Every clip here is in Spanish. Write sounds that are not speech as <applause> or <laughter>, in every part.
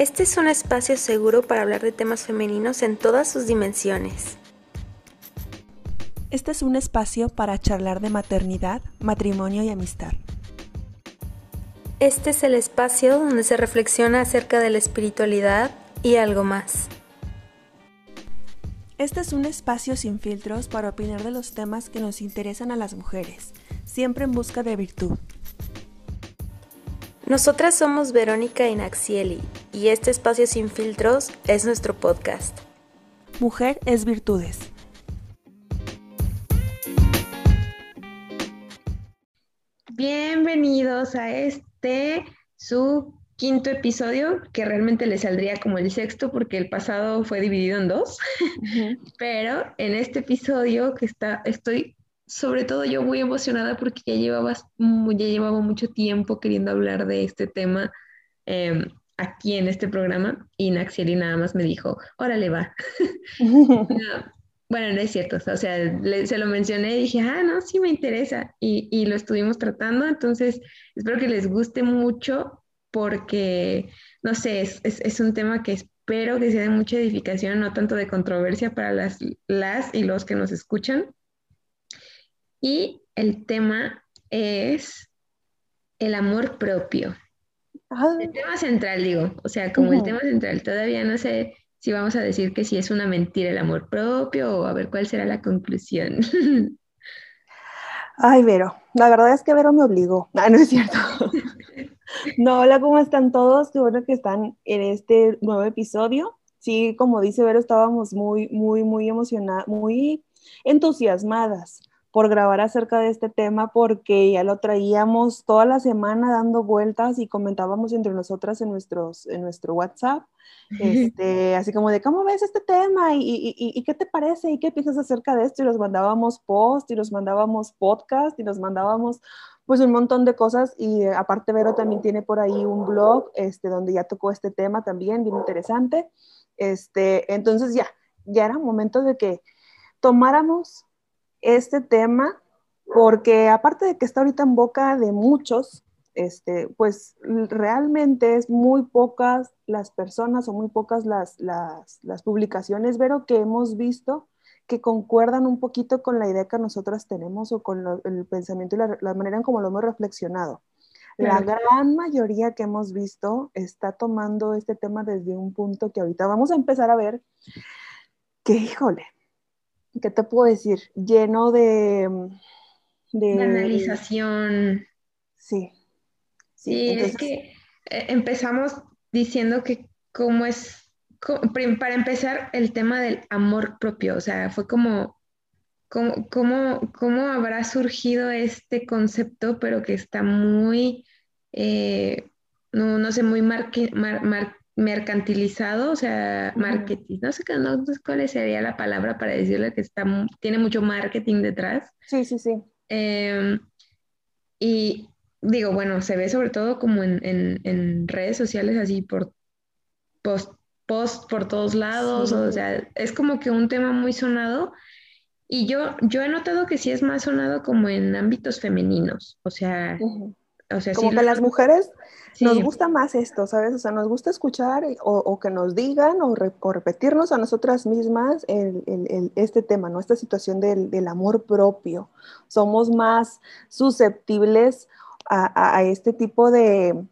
Este es un espacio seguro para hablar de temas femeninos en todas sus dimensiones. Este es un espacio para charlar de maternidad, matrimonio y amistad. Este es el espacio donde se reflexiona acerca de la espiritualidad y algo más. Este es un espacio sin filtros para opinar de los temas que nos interesan a las mujeres, siempre en busca de virtud. Nosotras somos Verónica y Naxieli y este espacio sin filtros es nuestro podcast. Mujer es virtudes. Bienvenidos a este su quinto episodio, que realmente le saldría como el sexto porque el pasado fue dividido en dos, <laughs> pero en este episodio que está, estoy sobre todo yo muy emocionada porque ya llevaba, ya llevaba mucho tiempo queriendo hablar de este tema em, aquí en este programa y Naxieli nada más me dijo, órale va. <laughs> bueno, no es cierto, o sea, se lo mencioné y dije, ah, no, sí me interesa y, y lo estuvimos tratando, entonces espero que les guste mucho porque, no sé, es, es, es un tema que espero que sea de mucha edificación, no tanto de controversia para las, las y los que nos escuchan. Y el tema es el amor propio. El tema central, digo, o sea, como el tema central, todavía no sé si vamos a decir que si es una mentira el amor propio o a ver cuál será la conclusión. <laughs> Ay, Vero, la verdad es que Vero me obligó. Ah, no es cierto. <laughs> no, hola, ¿cómo están todos? Qué bueno que están en este nuevo episodio. Sí, como dice Vero, estábamos muy, muy, muy emocionadas, muy entusiasmadas por grabar acerca de este tema porque ya lo traíamos toda la semana dando vueltas y comentábamos entre nosotras en, nuestros, en nuestro WhatsApp, <laughs> este, así como de cómo ves este tema ¿Y, y, y, qué te parece y qué piensas acerca de esto y nos mandábamos post y nos mandábamos podcast y nos mandábamos pues un montón de cosas. Y eh, aparte Vero también tiene por ahí un blog este, donde ya tocó este tema también, bien interesante. Este, entonces ya, ya era momento de que tomáramos este tema porque aparte de que está ahorita en boca de muchos, este, pues realmente es muy pocas las personas o muy pocas las, las, las publicaciones, Vero, que hemos visto que concuerdan un poquito con la idea que nosotras tenemos o con el pensamiento y la, manera en cómo lo hemos reflexionado. La gran mayoría que hemos visto está tomando este tema desde un punto que ahorita vamos a empezar a ver que, híjole, ¿qué te puedo decir? Lleno de... De, analización. Sí. Sí, es que eh, empezamos diciendo que cómo es, para empezar, el tema del amor propio, o sea, fue como, cómo, cómo, habrá surgido este concepto, pero que está muy, eh, no, no sé, muy mar, mercantilizado, o sea, marketing, no sé, no sé cuál sería la palabra para decirle que está, tiene mucho marketing detrás. Sí, sí, sí. Em, y digo, bueno, se ve sobre todo como en, redes sociales, así por post, post por todos lados, o sea, es como que un tema muy sonado. Y yo, yo he notado que sí es más sonado como en ámbitos femeninos, o sea, o sea como que las mujeres nos gusta más esto, ¿sabes? O sea, nos gusta escuchar o, que nos digan o, repetirnos a nosotras mismas el, este tema, ¿no? Esta situación del, amor propio. Somos más susceptibles a, este tipo de...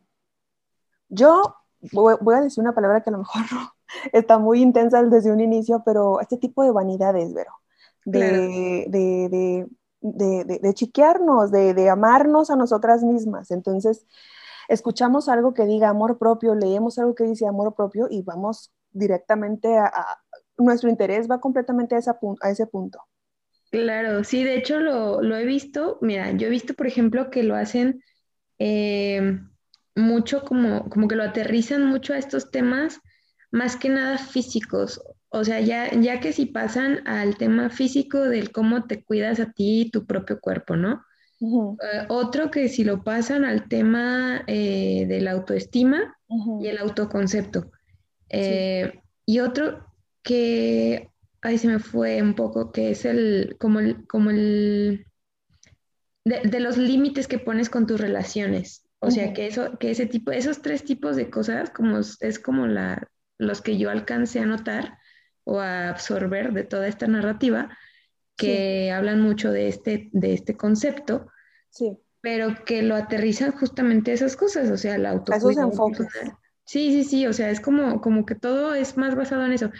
Yo voy, a decir una palabra que a lo mejor <laughs> no está muy intensa desde un inicio, pero este tipo de vanidades, Vero. de, de, de, de, chiquearnos, de, amarnos a nosotras mismas. Entonces, escuchamos algo que diga amor propio, leemos algo que dice amor propio y vamos directamente a, nuestro interés va completamente a, a, ese punto. Claro, sí, de hecho lo, he visto, mira, yo he visto, por ejemplo, que lo hacen eh, mucho como, como que lo aterrizan mucho a estos temas, más que nada físicos. O sea, ya, ya que si pasan al tema físico del cómo te cuidas a ti y tu propio cuerpo, ¿no? Eh, otro que si lo pasan al tema eh, de la autoestima y el autoconcepto. Eh, y otro que, ahí se me fue un poco, que es el, como el, como el, de, los límites que pones con tus relaciones. O sea, que, eso, que ese tipo, esos tres tipos de cosas como, es como la, los que yo alcancé a notar o a absorber de toda esta narrativa, que hablan mucho de este, de este concepto, sí. pero que lo aterrizan justamente a esas cosas, o sea, la autocuidado. Sí, sí, sí, o sea, es como, como que todo es más basado en eso.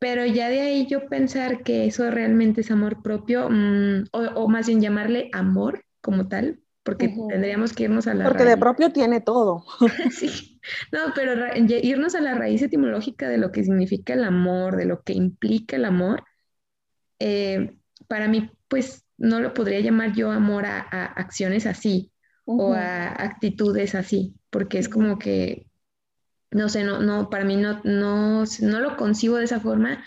Pero ya de ahí yo pensar que eso realmente es amor propio, mm, o, más bien llamarle amor como tal, porque tendríamos que irnos a la Porque de propio tiene todo. <laughs> sí, no, pero irnos a la raíz etimológica de lo que significa el amor, de lo que implica el amor, eh, para mí, pues no lo podría llamar yo amor a, acciones así o a actitudes así, porque es como que, no sé, no, no, para mí no, no, no lo concibo de esa forma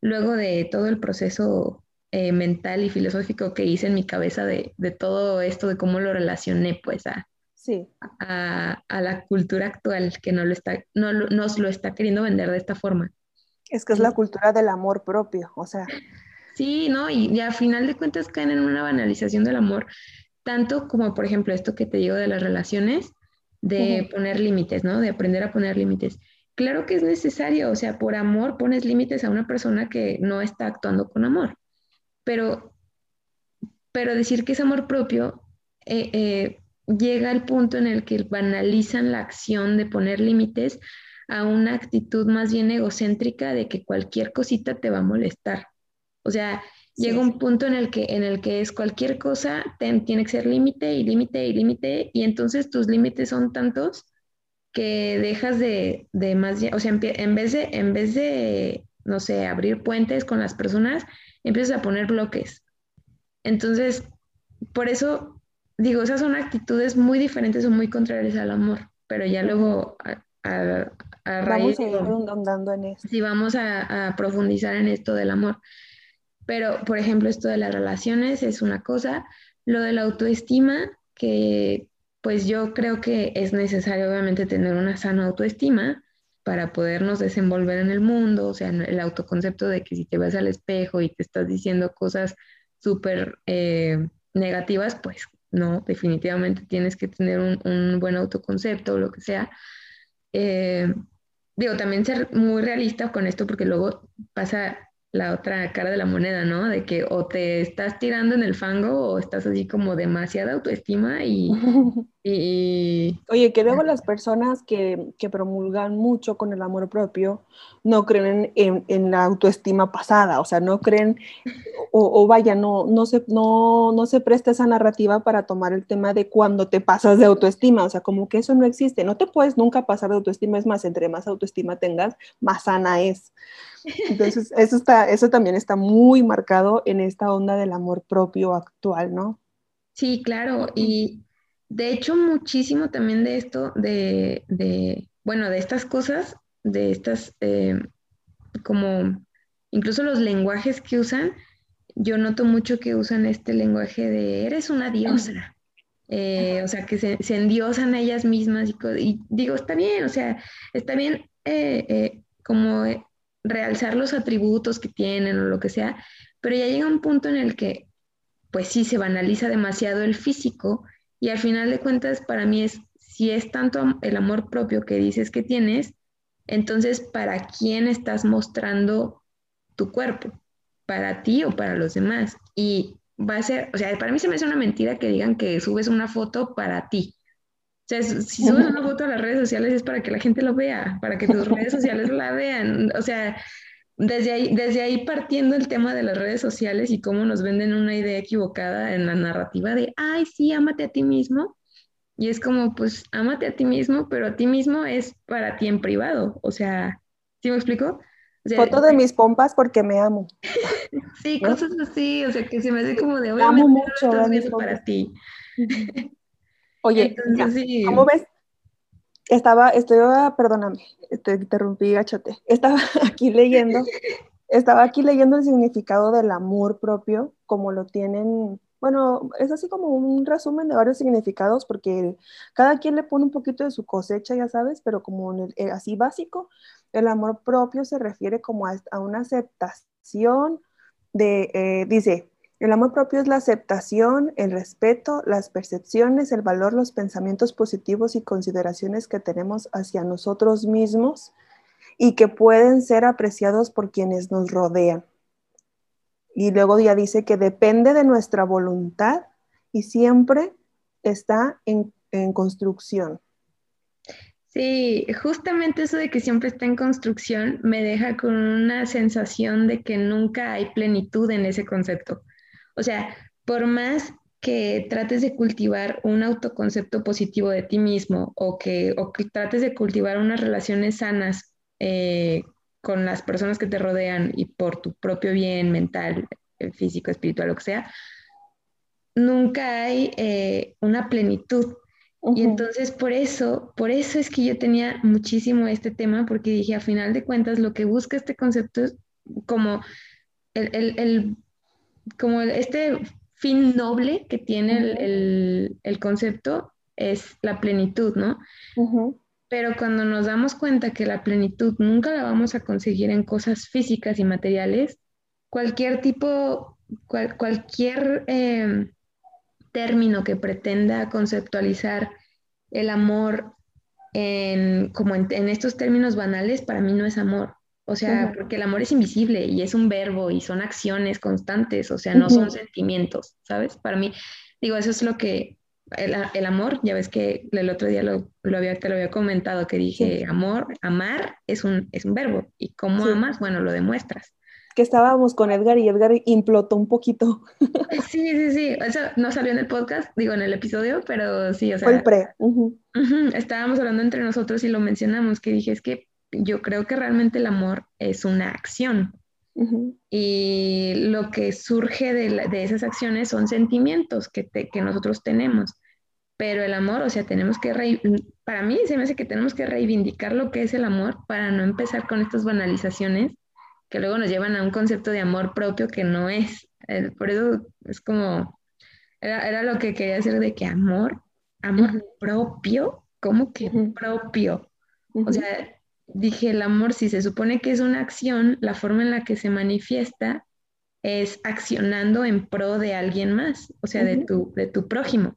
luego de todo el proceso eh, mental y filosófico que hice en mi cabeza de, todo esto, de cómo lo relacioné pues a, sí. a, la cultura actual que no lo está, no, nos lo está queriendo vender de esta forma. Es que es la cultura del amor propio, o sea. Sí, ¿no? Y, a final de cuentas caen en una banalización del amor, tanto como por ejemplo esto que te digo de las relaciones, de poner límites, ¿no? De aprender a poner límites. Claro que es necesario, o sea, por amor pones límites a una persona que no está actuando con amor pero, pero decir que es amor propio eh, eh, llega al punto en el que banalizan la acción de poner límites a una actitud más bien egocéntrica de que cualquier cosita te va a molestar. O sea, llega un punto en el que, en el que es cualquier cosa tiene que ser límite y límite y límite, y entonces tus límites son tantos que dejas de, de más, o sea, en vez de, en vez de, no sé, abrir puentes con las personas, empiezas a poner bloques. Entonces, por eso digo, esas son actitudes muy diferentes o muy contrarias al amor, pero ya luego a, a, raíz... Vamos a ir en esto. Sí, vamos a, profundizar en esto del amor. Pero, por ejemplo, esto de las relaciones es una cosa, lo de la autoestima, que pues yo creo que es necesario obviamente tener una sana autoestima, para podernos desenvolver en el mundo, o sea, el autoconcepto de que si te ves al espejo y te estás diciendo cosas súper eh, negativas, pues no, definitivamente tienes que tener un, buen autoconcepto o lo que sea. Eh, digo, también ser muy realista con esto porque luego pasa la otra cara de la moneda, ¿no? De que o te estás tirando en el fango o estás así como demasiada autoestima y... <laughs> Oye, que luego las personas que, promulgan mucho con el amor propio no creen en, la autoestima pasada, o sea, no creen, o, vaya, no, no, se, no, no se presta esa narrativa para tomar el tema de cuando te pasas de autoestima, o sea, como que eso no existe, no te puedes nunca pasar de autoestima, es más, entre más autoestima tengas, más sana es. Entonces, eso, está, eso también está muy marcado en esta onda del amor propio actual, ¿no? Sí, claro. Y de hecho, muchísimo también de esto, de, de bueno, de estas cosas, de estas, eh, como incluso los lenguajes que usan, yo noto mucho que usan este lenguaje de eres una diosa. Eh, o sea, que se, se, endiosan a ellas mismas y, y, digo, está bien, o sea, está bien eh, como realzar los atributos que tienen o lo que sea, pero ya llega un punto en el que, pues sí, se banaliza demasiado el físico y al final de cuentas para mí es, si es tanto el amor propio que dices que tienes, entonces ¿para quién estás mostrando tu cuerpo? ¿Para ti o para los demás? Y va a ser, o sea, para mí se me hace una mentira que digan que subes una foto para ti sea, si subes una foto a las redes sociales es para que la gente lo vea, para que tus redes sociales la vean. O sea, desde ahí, desde ahí partiendo el tema de las redes sociales y cómo nos venden una idea equivocada en la narrativa de, ay, sí, ámate a ti mismo. Y es como, pues, ámate a ti mismo, pero a ti mismo es para ti en privado. O sea, ¿sí me explico? Foto de mis pompas porque me amo. <laughs> sí, cosas así, o sea, que se me hace como de, amo mucho, para ti. Oye, ¿cómo ves? Estaba, estoy, perdóname, te interrumpí, gachote. Estaba <laughs> aquí leyendo, estaba aquí leyendo el significado del amor propio, como lo tienen, bueno, es así como un resumen de varios significados, porque cada quien le pone un poquito de su cosecha, ya sabes, pero como eh, así básico, el amor propio se refiere como a, una aceptación de, eh, dice, El amor propio es la aceptación, el respeto, las percepciones, el valor, los pensamientos positivos y consideraciones que tenemos hacia nosotros mismos y que pueden ser apreciados por quienes nos rodean. Y luego ya dice que depende de nuestra voluntad y siempre está en, en construcción. Sí, justamente eso de que siempre está en construcción me deja con una sensación de que nunca hay plenitud en ese concepto. O sea, por más que trates de cultivar un autoconcepto positivo de ti mismo o que, trates de cultivar unas relaciones sanas eh, con las personas que te rodean y por tu propio bien mental, físico, espiritual, lo que sea, nunca hay eh, una plenitud. Y entonces por eso, por eso es que yo tenía muchísimo este tema, porque dije, a final de cuentas, lo que busca este concepto es como el como este fin noble que tiene el, concepto es la plenitud, ¿no? Pero cuando nos damos cuenta que la plenitud nunca la vamos a conseguir en cosas físicas y materiales, cualquier tipo, cualquier em, término que pretenda conceptualizar el amor en, como en, estos términos banales, para mí no es amor. O sea, porque el amor es invisible y es un verbo y son acciones constantes, o sea, no son sentimientos, ¿sabes? Para mí, digo, eso es lo que, el, amor, ya ves que el otro día lo, había, te lo había comentado, que dije, amor, amar es un, es un verbo y cómo amas, bueno, lo demuestras. Que estábamos con Edgar y Edgar implotó un poquito. <laughs> Sí, sí, sí, eso no salió en el podcast, digo, en el episodio, pero sí, o sea. Fue el pre. estábamos hablando entre nosotros y lo mencionamos, que dije, es que yo creo que realmente el amor es una acción. Y lo que surge de, esas acciones son sentimientos que, que, nosotros tenemos. Pero el amor, o sea, tenemos que, para mí se me hace que tenemos que reivindicar lo que es el amor para no empezar con estas banalizaciones que luego nos llevan a un concepto de amor propio que no es. Por eso es como, era, lo que quería decir de que amor, amor propio, ¿cómo que propio? O sea, dije, el amor, si se supone que es una acción, la forma en la que se manifiesta es accionando en pro de alguien más, o sea, de, tu, de tu prójimo.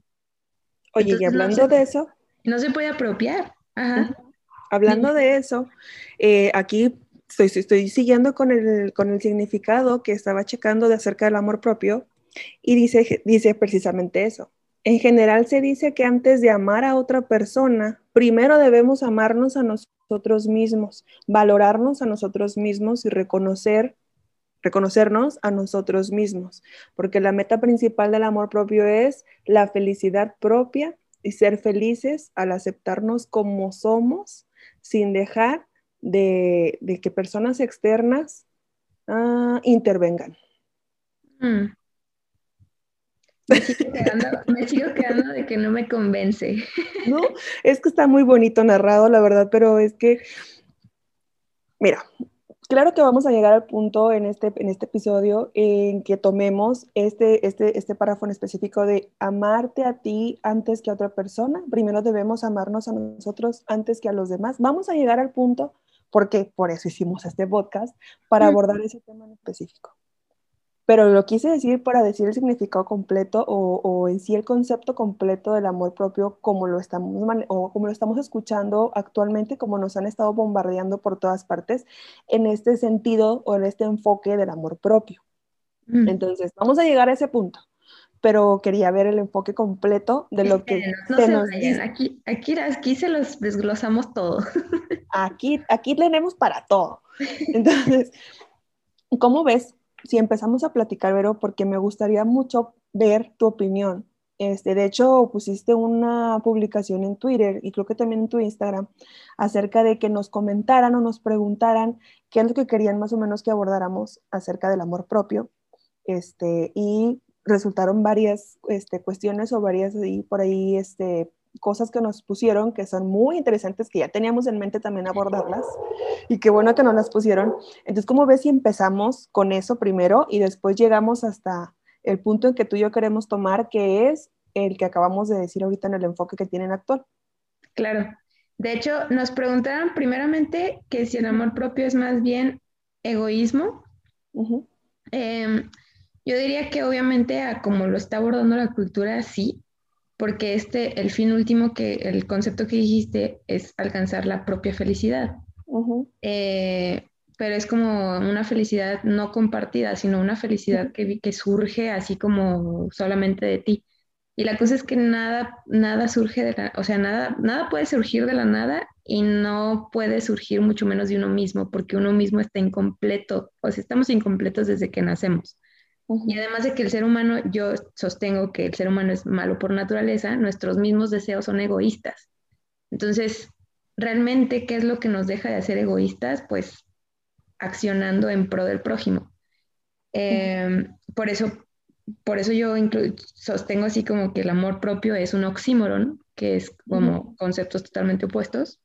Oye, y hablando de eso... No se puede apropiar. Ajá. Hablando de eso, eh, aquí estoy, estoy siguiendo con el, con el significado que estaba checando de acerca del amor propio y dice, dice precisamente eso. En general se dice que antes de amar a otra persona, primero debemos amarnos a nosotros mismos, valorarnos a nosotros mismos y reconocer reconocernos a nosotros mismos, porque la meta principal del amor propio es la felicidad propia y ser felices al aceptarnos como somos, sin dejar de, que personas externas ah, intervengan. Mm. Me sigo, quedando, de que no me convence. <laughs> No, es que está muy bonito narrado, la verdad, pero es que, mira, claro que vamos a llegar al punto en este, en este episodio en que tomemos este, este, este párrafo en específico de amarte a ti antes que a otra persona. Primero debemos amarnos a nosotros antes que a los demás. Vamos a llegar al punto, porque por eso hicimos este podcast, para abordar ese tema en específico pero lo quise decir para decir el significado completo o, en sí el concepto completo del amor propio como lo estamos o como lo estamos escuchando actualmente, como nos han estado bombardeando por todas partes en este sentido o en este enfoque del amor propio. Mm. Entonces, vamos a llegar a ese punto, pero quería ver el enfoque completo de lo que se nos. Aquí, aquí, aquí se los desglosamos todo. <laughs> Aquí, aquí tenemos para todo. Entonces, ¿cómo ves? Si empezamos a platicar, Vero, porque me gustaría mucho ver tu opinión. Este, de hecho, pusiste una publicación en Twitter y creo que también en tu Instagram acerca de que nos comentaran o nos preguntaran qué es lo que querían más o menos que abordáramos acerca del amor propio. Este, y resultaron varias este, cuestiones o varias y por ahí este, cosas que nos pusieron que son muy interesantes, que ya teníamos en mente también abordarlas y qué bueno que nos las pusieron. Entonces, ¿cómo ves si empezamos con eso primero y después llegamos hasta el punto en que tú y yo queremos tomar, que es el que acabamos de decir ahorita en el enfoque que tienen actual? Claro. De hecho, nos preguntaron primeramente que si el amor propio es más bien egoísmo. Em, Yo diría que obviamente a como lo está abordando la cultura, sí, porque este, el fin último que, el concepto que dijiste es alcanzar la propia felicidad. Eh, pero es como una felicidad no compartida, sino una felicidad que, que surge así como solamente de ti. Y la cosa es que nada, nada surge de la, o sea, nada, nada puede surgir de la nada y no puede surgir mucho menos de uno mismo, porque uno mismo está incompleto, o sea, estamos incompletos desde que nacemos. Y además de que el ser humano, yo sostengo que el ser humano es malo por naturaleza, nuestros mismos deseos son egoístas. Entonces, realmente, ¿qué es lo que nos deja de ser egoístas? Pues accionando en pro del prójimo. Em, por eso por eso yo sostengo así como que el amor propio es un oxímoron, que es como conceptos totalmente opuestos.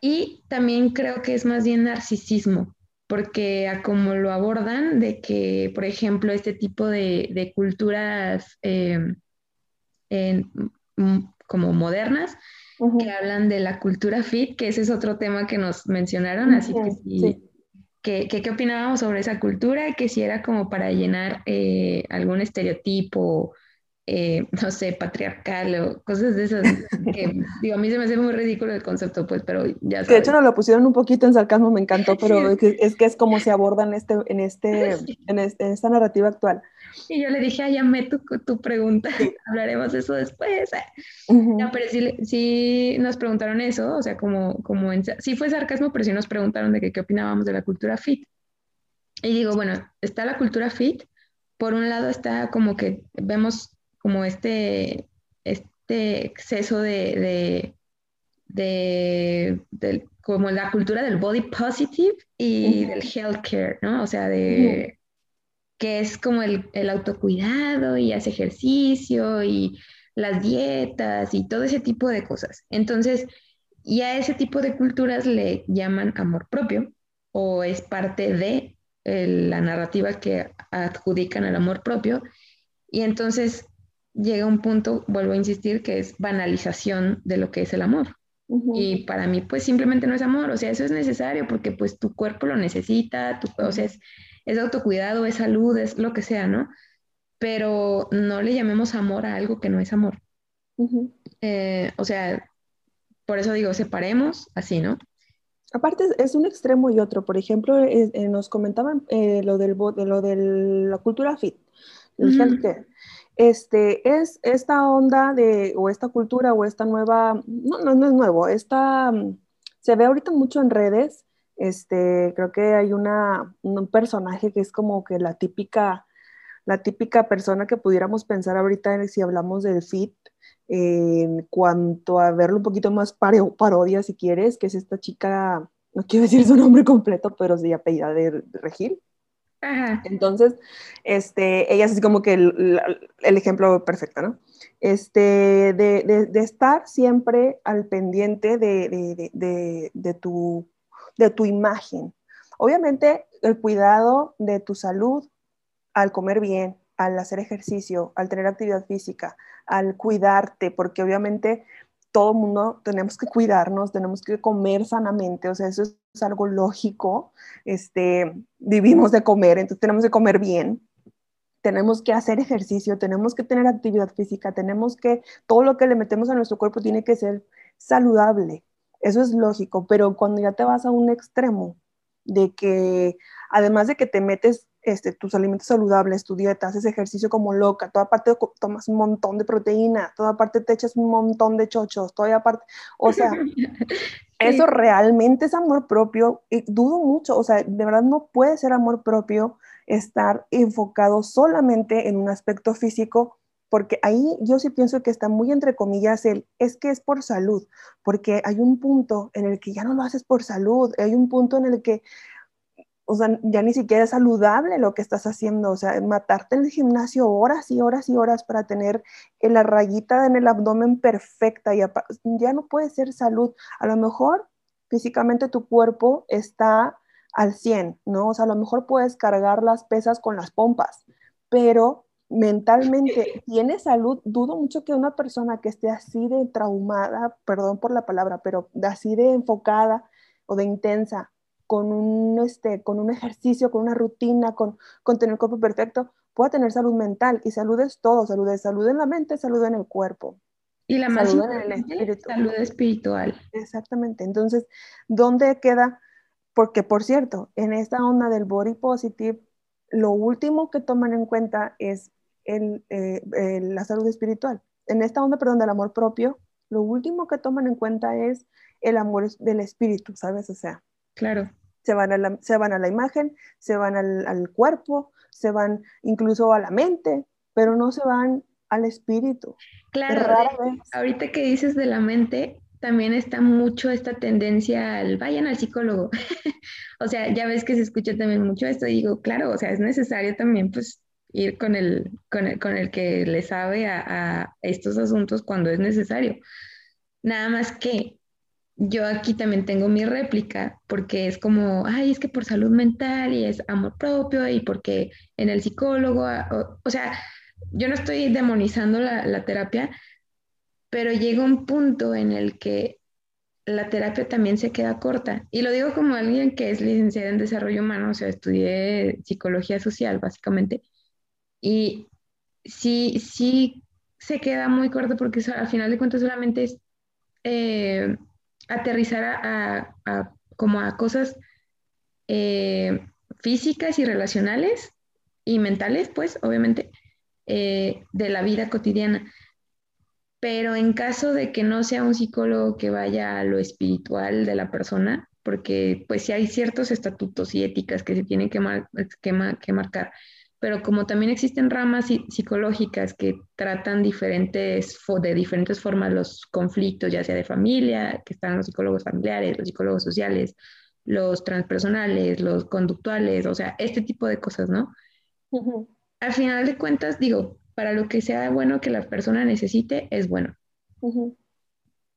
Y también creo que es más bien narcisismo, porque a como lo abordan, de que, por ejemplo, este tipo de, culturas em, como modernas, que hablan de la cultura fit, que ese es otro tema que nos mencionaron, así que sí ¿Qué, qué, opinábamos sobre esa cultura? Que si era como para llenar eh, algún estereotipo eh, <laughs> no sé, patriarcal o cosas de esas. Que, <laughs> digo, a mí se me hace muy ridículo el concepto, pues, pero ya sabes. De hecho, nos lo pusieron un poquito en sarcasmo, me encantó, pero <laughs> es que es, como se aborda en, este, en, este, en, esta narrativa actual. Y yo le dije, ay, llamé tu, tu pregunta, hablaremos de eso después. No, pero sí, sí, nos preguntaron eso, o sea, como, como en, sí fue sarcasmo, pero sí nos preguntaron de que, qué opinábamos de la cultura fit. Y digo, bueno, está la cultura fit, por un lado está como que vemos como este, este exceso de, de, como la cultura del body positive y del healthcare, ¿no? O sea, de que es como el, el, autocuidado y hace ejercicio y las dietas y todo ese tipo de cosas. Entonces, y a ese tipo de culturas le llaman amor propio o es parte de eh, la narrativa que adjudican al amor propio. Y entonces llega un punto, vuelvo a insistir, que es banalización de lo que es el amor. Y para mí, pues simplemente no es amor, o sea, eso es necesario porque pues tu cuerpo lo necesita, tu, o sea, es, autocuidado, es salud, es lo que sea, ¿no? Pero no le llamemos amor a algo que no es amor. Eh, o sea, por eso digo, separemos así, ¿no? Aparte es un extremo y otro. Por ejemplo, eh, nos comentaban eh, lo, del, de lo de la cultura fit, el este, es esta onda de, o esta cultura, o esta nueva, no, no, no es nuevo, esta, mm, se ve ahorita mucho en redes, este, creo que hay una, un personaje que es como que la típica, la típica persona que pudiéramos pensar ahorita si hablamos del fit, en cuanto a verlo un poquito más parodia, si quieres, que es esta chica, no quiero decir su nombre completo, pero sí apellida de Regil. Entonces, este, ella es como que el, ejemplo perfecto, ¿no? Este, de, de, estar siempre al pendiente de, de, tu, de tu imagen. Obviamente, el cuidado de tu salud al comer bien, al hacer ejercicio, al tener actividad física, al cuidarte, porque obviamente todo mundo tenemos que cuidarnos, tenemos que comer sanamente, o sea, eso es, algo lógico, este, vivimos de comer, entonces tenemos que comer bien, tenemos que hacer ejercicio, tenemos que tener actividad física, tenemos que, todo lo que le metemos a nuestro cuerpo tiene que ser saludable, eso es lógico, pero cuando ya te vas a un extremo de que, además de que te metes este, tus alimentos saludables, tu dieta, haces ejercicio como loca, toda parte tomas un montón de proteína, toda parte te echas un montón de chochos, toda parte, o sea, <laughs> eso realmente es amor propio y dudo mucho, o sea, de verdad no puede ser amor propio estar enfocado solamente en un aspecto físico porque ahí yo sí pienso que está muy entre comillas el es que es por salud, porque hay un punto en el que ya no lo haces por salud, hay un punto en el que o sea, ya ni siquiera es saludable lo que estás haciendo, o sea, matarte en el gimnasio horas y horas y horas para tener la rayita en el abdomen perfecta, y ya no puede ser salud. A lo mejor físicamente tu cuerpo está al 100, ¿no? O sea, a lo mejor puedes cargar las pesas con las pompas, pero mentalmente <laughs> tiene salud. Dudo mucho que una persona que esté así de traumada, perdón por la palabra, pero así de enfocada o de intensa con un, este, con un ejercicio, con una rutina, con, con tener el cuerpo perfecto, pueda tener salud mental y salud es todo, salud es salud en la mente, salud en el cuerpo. Y la más salud en el espíritu. salud espiritual. Exactamente. Entonces, ¿dónde queda? Porque, por cierto, en esta onda del body positive, lo último que toman en cuenta es el, eh, la salud espiritual. En esta onda, perdón, del amor propio, lo último que toman en cuenta es el amor del espíritu, ¿sabes? O sea, claro. Se van a la, se van a la imagen, se van al, al cuerpo, se van incluso a la mente, pero no se van al espíritu. Claro, ahorita que dices de la mente, también está mucho esta tendencia al vayan al psicólogo. <laughs> o sea, ya ves que se escucha también mucho esto y digo, claro, o sea, es necesario también pues ir con el, con el, con el que le sabe a, a estos asuntos cuando es necesario. Nada más que yo aquí también tengo mi réplica porque es como, ay, es que por salud mental y es amor propio y porque en el psicólogo, o, sea, yo no estoy demonizando la, la, terapia, pero llega un punto en el que la terapia también se queda corta. Y lo digo como alguien que es licenciada en desarrollo humano, o sea, estudié psicología social básicamente. Y sí, sí se queda muy corto porque al final de cuentas solamente es... Eh, aterrizar a, como a cosas eh, físicas y relacionales y mentales, pues, obviamente, eh, de la vida cotidiana. Pero en caso de que no sea un psicólogo que vaya a lo espiritual de la persona, porque pues si hay ciertos estatutos y éticas que se tienen que, que marcar, pero como también existen ramas psicológicas que tratan diferentes, de diferentes formas los conflictos, ya sea de familia, que están los psicólogos familiares, los psicólogos sociales, los transpersonales, los conductuales, o sea, este tipo de cosas, ¿no? Al final de cuentas, digo, para lo que sea bueno que la persona necesite, es bueno.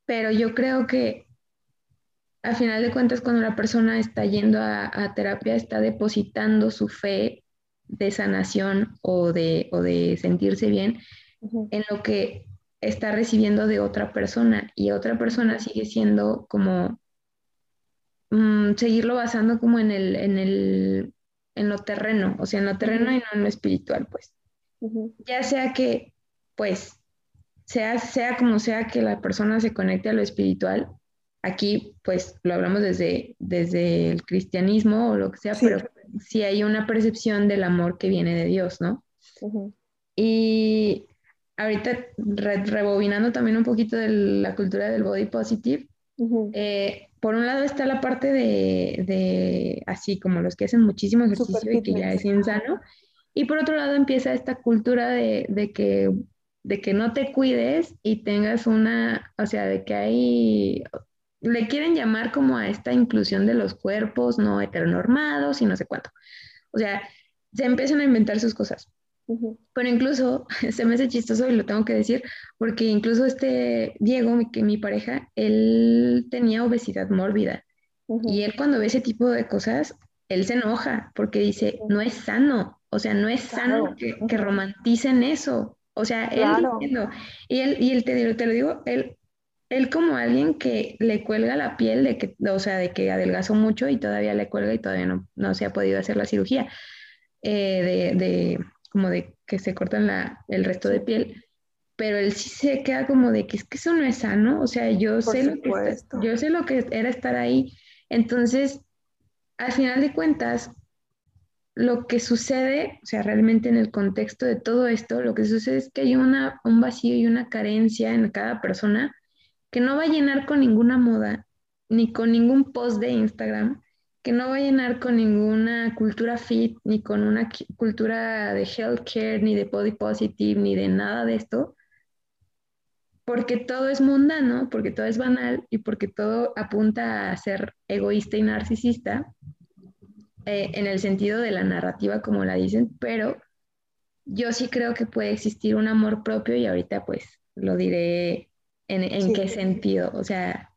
Pero yo creo que al final de cuentas, cuando la persona está yendo a, a terapia, está depositando su fe de sanación o de, o de sentirse bien en lo que está recibiendo de otra persona y otra persona sigue siendo como mm, seguirlo basando como en el, en el, en lo terreno, o sea, en lo terreno y no en lo espiritual, pues. Ya sea que, pues, sea, sea como sea que la persona se conecte a lo espiritual, aquí, pues, lo hablamos desde, desde el cristianismo o lo que sea, pero si hay una percepción del amor que viene de Dios, ¿no? Y ahorita rebobinando también un poquito de la cultura del body positive, eh, por un lado está la parte de, así como los que hacen muchísimo ejercicio y que ya es insano, y por otro lado empieza esta cultura de, de, que, de que no te cuides y tengas una, o sea, de que hay le quieren llamar como a esta inclusión de los cuerpos no heteronormados y no sé cuánto. O sea, se empiezan a inventar sus cosas. Pero incluso <laughs> se me hace chistoso y lo tengo que decir, porque incluso este Diego, mi, que mi pareja, él tenía obesidad mórbida. Y él cuando ve ese tipo de cosas, él se enoja porque dice, no es sano, o sea, no es sano que, romanticen eso. O sea, él diciendo, y él, y él te, te lo digo, él él como alguien que le cuelga la piel de que, o sea, de que adelgazó mucho y todavía le cuelga y todavía no, no se ha podido hacer la cirugía, eh, de, como de que se cortan la, el resto de piel, pero él sí se queda como de que es que eso no es sano, o sea, yo sé, lo que, yo sé lo que era estar ahí, entonces, al final de cuentas, lo que sucede, o sea, realmente en el contexto de todo esto, lo que sucede es que hay una, un vacío y una carencia en cada persona que no va a llenar con ninguna moda, ni con ningún post de Instagram, que no va a llenar con ninguna cultura fit, ni con una cultura de healthcare, ni de body positive, ni de nada de esto, porque todo es mundano, porque todo es banal y porque todo apunta a ser egoísta y narcisista, eh, en el sentido de la narrativa como la dicen, pero yo sí creo que puede existir un amor propio y ahorita pues lo diré ¿En, qué sentido? O sea...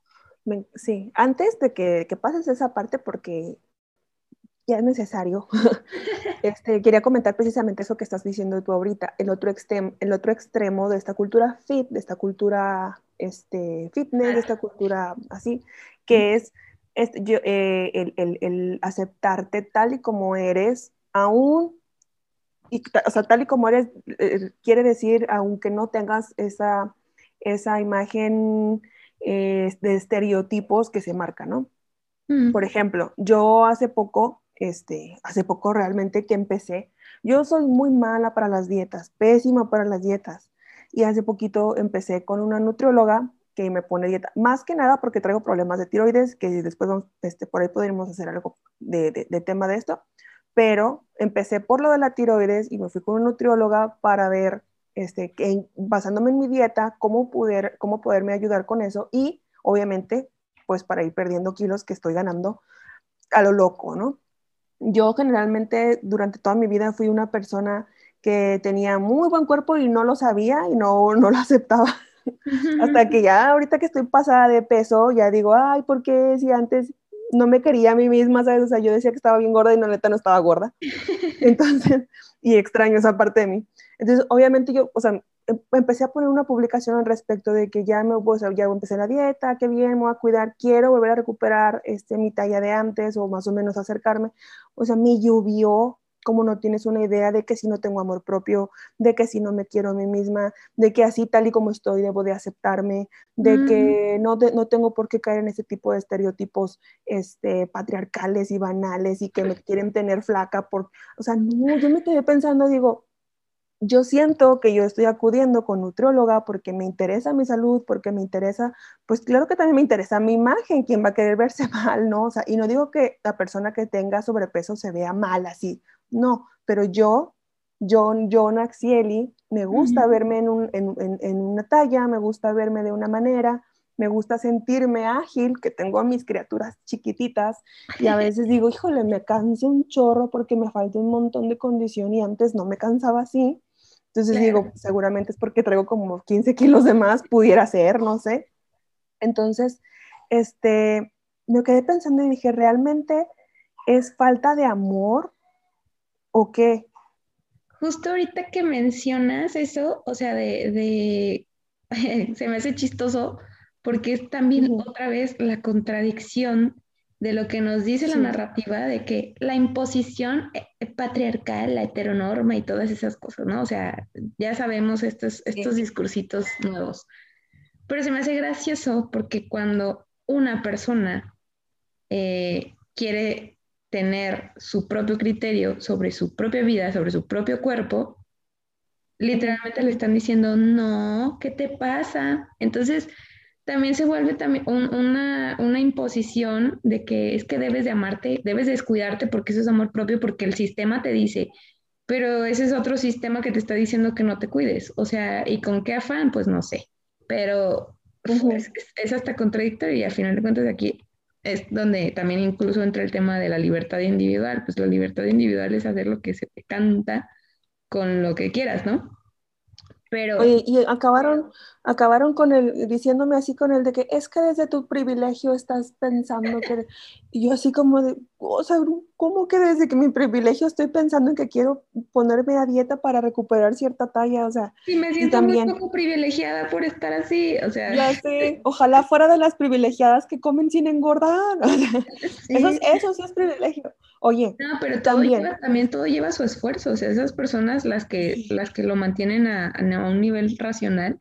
Sí, antes de que, pases esa parte, porque ya es necesario, <laughs> este, quería comentar precisamente eso que estás diciendo tú ahorita, el otro, extremo, el otro extremo de esta cultura fit, de esta cultura este, fitness, de esta cultura así, que es, eh, el, el, aceptarte tal y como eres, aún y, o sea, tal y como eres, eh, quiere decir, aunque no tengas esa, esa imagen eh, de estereotipos que se marca, ¿no? Mm. Por ejemplo, yo hace poco, este, hace poco realmente que empecé, yo soy muy mala para las dietas, pésima para las dietas. Y hace poquito empecé con una nutrióloga que me pone dieta, más que nada porque traigo problemas de tiroides, que después este, por ahí podríamos hacer algo de, de, tema de esto, pero empecé por lo de la tiroides y me fui con una nutrióloga para ver, este, que, basándome en mi dieta, cómo, poder, cómo poderme ayudar con eso y obviamente, pues para ir perdiendo kilos que estoy ganando a lo loco, ¿no? Yo generalmente durante toda mi vida fui una persona que tenía muy buen cuerpo y no lo sabía y no, no lo <laughs> aceptaba. Hasta que ya ahorita que estoy pasada de peso, ya digo, ay, ¿por qué si antes no me quería a mí misma, ¿sabes? O sea, yo decía que estaba bien gorda y no, neta no estaba gorda. <laughs> Entonces, y extraño esa parte de mí. Entonces, obviamente yo, o sea, em, empecé a poner una publicación al respecto de que ya me o sea, ya empecé la dieta, qué bien, me voy a cuidar, quiero volver a recuperar este, mi talla de antes o más o menos acercarme. O sea, me llovió como no tienes una idea de que si no tengo amor propio, de que si no me quiero a mí misma, de que así tal y como estoy debo de aceptarme, de que no, no tengo por qué caer en ese tipo de estereotipos este, patriarcales y banales y que me quieren tener flaca por, o sea, no, yo me quedé pensando, digo, yo siento que yo estoy acudiendo con nutrióloga porque me interesa mi salud, porque me interesa, pues claro que también me interesa mi imagen, quién va a querer <laughs> verse mal, ¿no? O sea, y no digo que la persona que tenga sobrepeso se vea mal así, no, pero yo, yo, yo Naxieli, me gusta verme en, en, una talla, me gusta verme de una manera, me gusta sentirme ágil, que tengo a mis criaturas chiquititas y a veces <laughs> digo, híjole, me canso un chorro porque me falta un montón de condición y antes no me cansaba así. Entonces digo, seguramente es porque traigo como 15 kilos de más, pudiera ser, no sé. Entonces, este, me quedé pensando y dije, realmente es falta de amor ¿O qué? Justo ahorita que mencionas eso, o sea, de, <laughs> se me hace chistoso porque es también otra vez la contradicción de lo que nos dice la narrativa de que la imposición eh, patriarcal, la heteronorma y todas esas cosas, ¿no? O sea, ya sabemos estos, estos discursitos nuevos. Pero se me hace gracioso porque cuando una persona eh, quiere tener su propio criterio sobre su propia vida, sobre su propio cuerpo, literalmente le están diciendo, no, ¿qué te pasa? Entonces, también se vuelve también una, una, imposición de que es que debes de amarte, debes de descuidarte porque eso es amor propio, porque el sistema te dice, pero ese es otro sistema que te está diciendo que no te cuides. O sea, ¿y con qué afán? Pues no sé. Pero es, es, hasta contradictorio y al final de cuentas aquí es donde también incluso entra el tema de la libertad individual, pues la libertad individual es hacer lo que se te canta con lo que quieras, ¿no? Pero... Oye, y acabaron, acabaron con el, diciéndome así con el de que es que desde tu privilegio estás pensando que... <laughs> Y yo así como de, o sea, ¿cómo que desde que mi privilegio estoy pensando en que quiero ponerme a dieta para recuperar cierta talla? O sea... Sí, me siento también, muy poco privilegiada por estar así, o sea... Ya sé, ojalá fuera de las privilegiadas que comen sin engordar. <laughs> <laughs> eso, eso sí es privilegio. Oye, no, pero todo también, lleva, también todo lleva su esfuerzo, o sea, esas personas las que, las que lo mantienen a, a un nivel racional,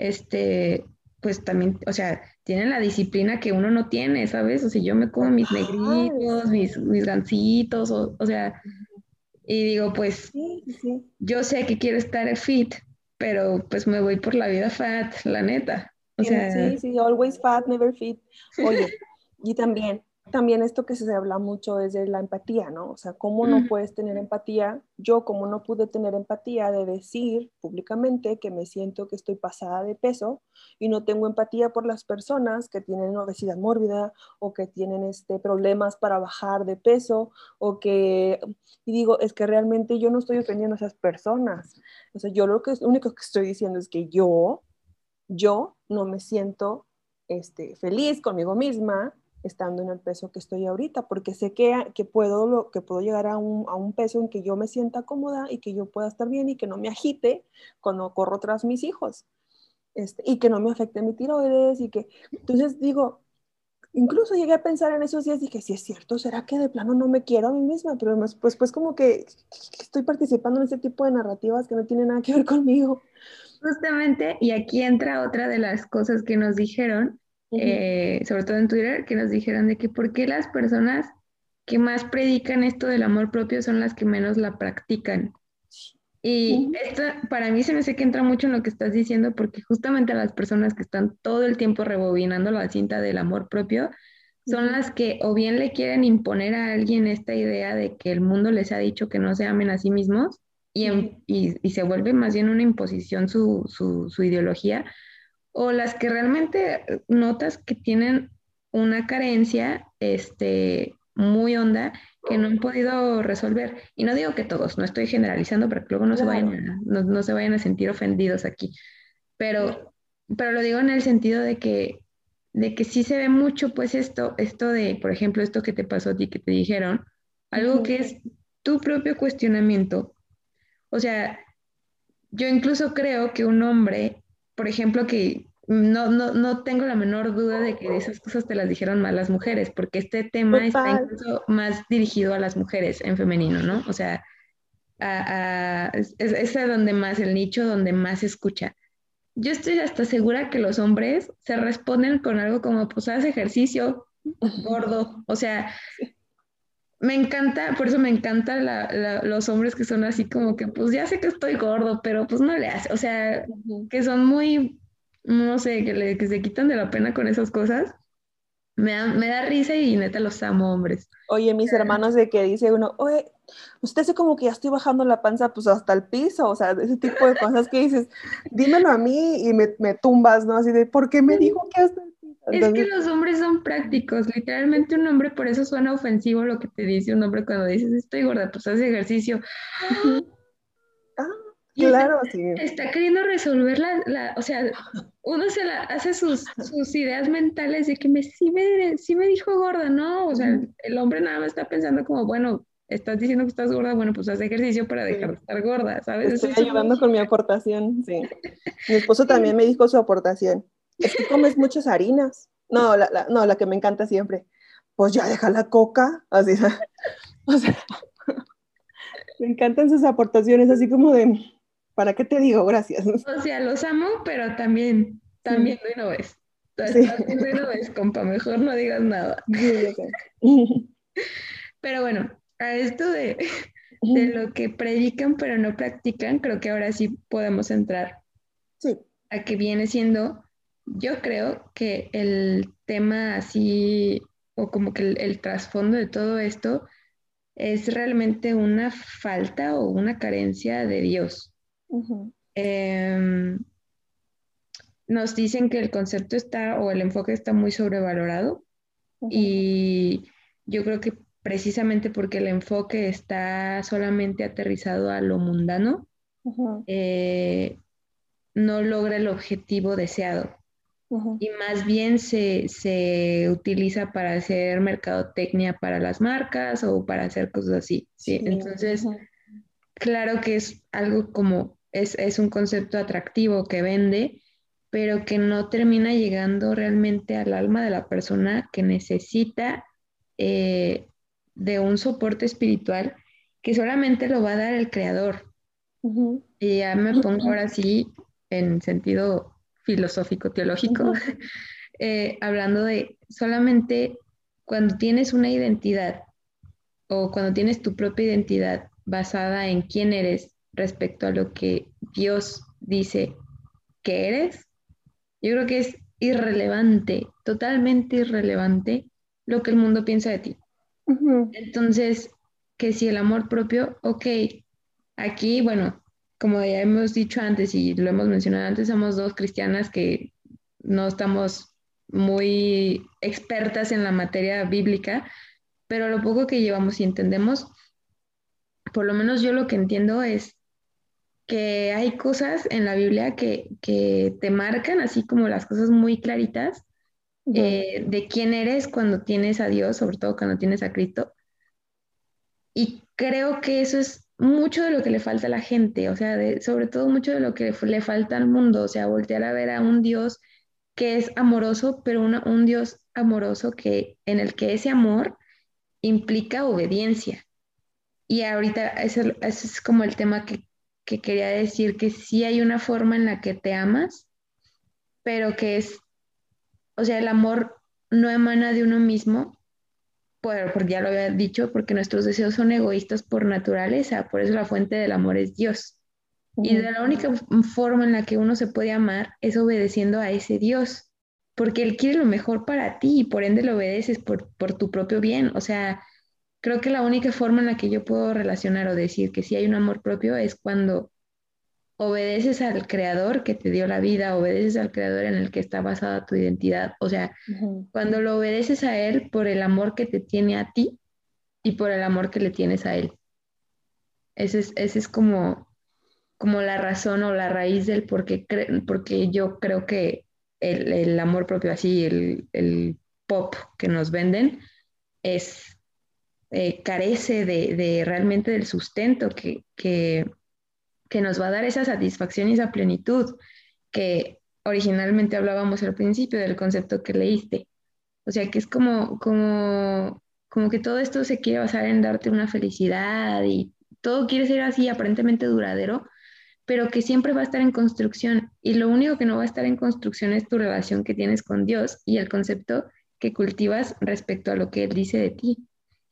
este, pues también, o sea, tienen la disciplina que uno no tiene, ¿sabes? O sea, yo me como mis negritos, mis, mis gancitos, o, o, sea, y digo, pues, yo sé que quiero estar fit, pero pues me voy por la vida fat, la neta. O sea, sí, sí, always fat, never fit. Oye, y también, también esto que se habla mucho es de la empatía, ¿no? O sea, ¿cómo no puedes tener empatía? Yo, como no pude tener empatía de decir públicamente que me siento que estoy pasada de peso y no tengo empatía por las personas que tienen obesidad mórbida o que tienen este, problemas para bajar de peso o que, y digo, es que realmente yo no estoy ofendiendo a esas personas. O sea, yo lo, que, lo único que estoy diciendo es que yo, yo no me siento este, feliz conmigo misma estando en el peso que estoy ahorita, porque sé que, que, puedo, que puedo llegar a un, a un, peso en que yo me sienta cómoda y que yo pueda estar bien y que no me agite cuando corro tras mis hijos. Este, y que no me afecte mi tiroides y que, entonces digo, incluso llegué a pensar en esos días, dije, si es cierto, ¿será que de plano no me quiero a mí misma? Pero pues, pues como que estoy participando en ese tipo de narrativas que no tienen nada que ver conmigo. Justamente, y aquí entra otra de las cosas que nos dijeron, eh, sobre todo en Twitter, que nos dijeron de que por qué las personas que más predican esto del amor propio son las que menos la practican. Y esto para mí se me sé que entra mucho en lo que estás diciendo, porque justamente las personas que están todo el tiempo rebobinando la cinta del amor propio son las que o bien le quieren imponer a alguien esta idea de que el mundo les ha dicho que no se amen a sí mismos y, y, se vuelve más bien una imposición su, su, su ideología, o las que realmente notas que tienen una carencia este, muy honda que no han podido resolver. Y no digo que todos, no estoy generalizando para que luego no, se, vayan a, no, se vayan a sentir ofendidos aquí, pero, pero lo digo en el sentido de que, de que sí se ve mucho pues esto, esto de, por ejemplo, esto que te pasó a ti, que te dijeron, algo que es tu propio cuestionamiento. O sea, yo incluso creo que un hombre, por ejemplo, que no, no, no tengo la menor duda de que esas cosas te las dijeron más las mujeres, porque este tema está incluso más dirigido a las mujeres en femenino, ¿no? O sea, es, es donde más, el nicho donde más se escucha. Yo estoy hasta segura que los hombres se responden con algo como, pues haz ejercicio, gordo. O sea, me encanta, por eso me encantan los hombres que son así como que, pues ya sé que estoy gordo, pero pues no le hace. O sea, que son muy no sé, que, le, que se quitan de la pena con esas cosas. Me da, me da risa y neta los amo, hombres. Oye, mis hermanos, de que dice uno, oye, usted hace como que ya estoy bajando la panza pues hasta el piso, o sea, ese tipo de cosas que dices, dímelo a mí y me, me tumbas, ¿no? Así de, ¿por qué me dijo que hasta el es que los hombres son prácticos, literalmente un hombre, por eso suena ofensivo lo que te dice un hombre cuando dices, estoy gorda, pues hace ejercicio. Ah, Claro, sí. Está queriendo resolver la, o sea, uno se la hace sus, sus ideas mentales de que me, sí, me, sí me dijo gorda, ¿no? O sea, el hombre nada más está pensando como, bueno, estás diciendo que estás gorda, bueno, pues haz ejercicio para dejar de estar gorda, ¿sabes? Estoy ayudando con mi aportación, sí. Mi esposo <laughs> también me dijo su aportación. Es que comes muchas harinas. No, la, no, la que me encanta siempre. Pues ya deja la coca, así, <laughs> o sea, <laughs> me encantan sus aportaciones, así como de, ¿para qué te digo gracias? O sea, los amo, pero también, también de una vez. Sí. De una vez, compa, mejor no digas nada. <laughs> Pero bueno, a esto de, de lo que predican pero no practican, creo que ahora sí podemos entrar. Sí. A que viene siendo, yo creo que el tema así, o como que el trasfondo de todo esto, es realmente una falta o una carencia de Dios. Em, nos dicen que el concepto está o el enfoque está muy sobrevalorado y yo creo que precisamente porque el enfoque está solamente aterrizado a lo mundano, eh, no logra el objetivo deseado. Y más bien se, se, utiliza para hacer mercadotecnia para las marcas o para hacer cosas así. ¿sí? Entonces, claro que es algo como es, un concepto atractivo que vende, pero que no termina llegando realmente al alma de la persona que necesita eh, de un soporte espiritual que solamente lo va a dar el creador. Y ya me pongo ahora sí en sentido filosófico, teológico, <laughs> eh, hablando de solamente cuando tienes una identidad o cuando tienes tu propia identidad basada en quién eres respecto a lo que Dios dice que eres, yo creo que es irrelevante, totalmente irrelevante lo que el mundo piensa de ti. Entonces, que si el amor propio, ok, aquí, bueno, como ya hemos dicho antes y lo hemos mencionado antes, somos dos cristianas que no estamos muy expertas en la materia bíblica, pero lo poco que llevamos y entendemos, por lo menos yo lo que entiendo es que hay cosas en la Biblia que, te marcan, así como las cosas muy claritas, eh, de quién eres cuando tienes a Dios, sobre todo cuando tienes a Cristo. Y creo que eso es mucho de lo que le falta a la gente, o sea, sobre todo mucho de lo que le falta al mundo, o sea, voltear a ver a un Dios que es amoroso, pero un Dios amoroso que, en el que ese amor implica obediencia. Y ahorita ese, es como el tema que, que, quería decir, que sí hay una forma en la que te amas, pero que es, o sea, el amor no emana de uno mismo, porque ya lo había dicho, porque nuestros deseos son egoístas por naturaleza, por eso la fuente del amor es Dios. Y de la única forma en la que uno se puede amar es obedeciendo a ese Dios, porque Él quiere lo mejor para ti y por ende lo obedeces por, por tu propio bien. O sea, creo que la única forma en la que yo puedo relacionar o decir que sí hay un amor propio es cuando obedeces al creador que te dio la vida, obedeces al creador en el que está basada tu identidad. O sea, cuando lo obedeces a Él por el amor que te tiene a ti y por el amor que le tienes a Él. Ese es, ese es como, como la razón o la raíz del por qué, porque yo creo que el, amor propio así, el, pop que nos venden, es, eh, carece de, realmente del sustento que, que, que nos va a dar esa satisfacción y esa plenitud que originalmente hablábamos al principio del concepto que leíste. O sea, que es como, como, como que todo esto se quiere basar en darte una felicidad y todo quiere ser así aparentemente duradero, pero que siempre va a estar en construcción y lo único que no va a estar en construcción es tu relación que tienes con Dios y el concepto que cultivas respecto a lo que Él dice de ti.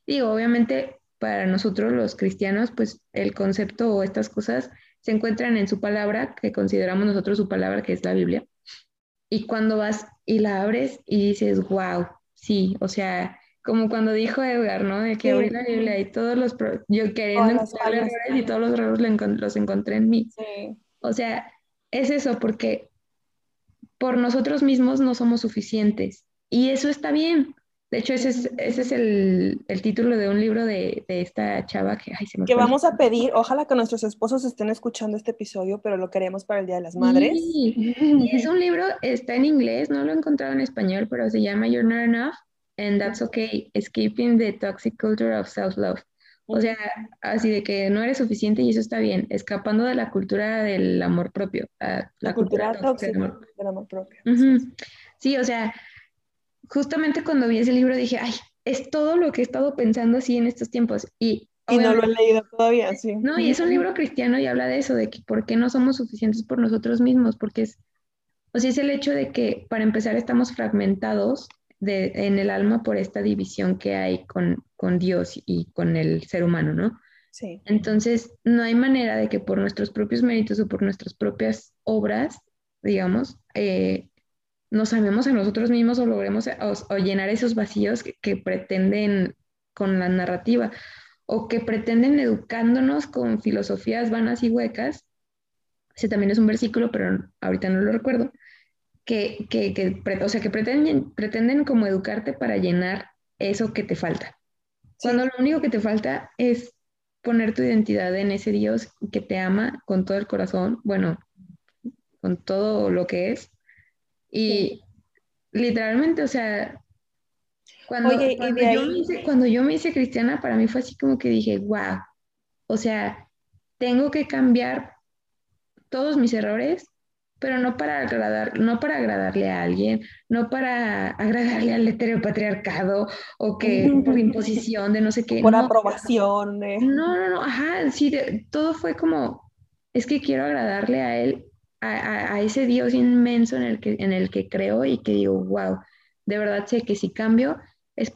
Digo, obviamente para nosotros los cristianos, pues el concepto o estas cosas se encuentran en su palabra, que consideramos nosotros su palabra, que es la Biblia. Y cuando vas y la abres y dices, wow, sí, o sea, como cuando dijo Edgar, ¿no? De que abrí la Biblia y todos los, yo queriendo encontrar errores y todos los errores los encontré en mí. O sea, es eso, porque por nosotros mismos no somos suficientes. Y eso está bien. De hecho, ese es, ese es el, el título de un libro de, de esta chava que, ay, se me que vamos a pedir, ojalá que nuestros esposos estén escuchando este episodio, pero lo queremos para el Día de las Madres. Sí. <laughs> es un libro, está en inglés, no lo he encontrado en español, pero se llama You're Not Enough and that's okay, escaping the toxic culture of self-love. O sea, así de que no eres suficiente y eso está bien, escapando de la cultura del amor propio. la, cultura, tóxica del amor, propio. Sí, o sea, justamente cuando vi ese libro dije, ay, es todo lo que he estado pensando así en estos tiempos. Y, y no lo he leído todavía, sí. No, y es un libro cristiano y habla de eso, de que por qué no somos suficientes por nosotros mismos, porque es, o sea, es el hecho de que para empezar estamos fragmentados en el alma por esta división que hay con, con Dios y con el ser humano, ¿no? Sí. Entonces, no hay manera de que por nuestros propios méritos o por nuestras propias obras, digamos, eh, nos amemos a nosotros mismos o logremos o, llenar esos vacíos que, pretenden con la narrativa o que pretenden educándonos con filosofías vanas y huecas. Ese también es un versículo, pero ahorita no lo recuerdo que, que, que, o sea, que pretenden, pretenden como educarte para llenar eso que te falta. Cuando lo único que te falta es poner tu identidad en ese Dios que te ama con todo el corazón, bueno, con todo lo que es. Y literalmente, o sea, cuando, cuando, yo me hice, cuando yo me hice cristiana, para mí fue así como que dije, wow, o sea, tengo que cambiar todos mis errores pero no para agradar, no para agradarle a alguien, no para agradarle al heteropatriarcado o que por <laughs> imposición de no sé qué. Por aprobación. No, no, no, ajá, sí, todo fue como, es que quiero agradarle a él, a, a, ese Dios inmenso en el, que, en el que creo y que digo, wow, de verdad sé que si cambio es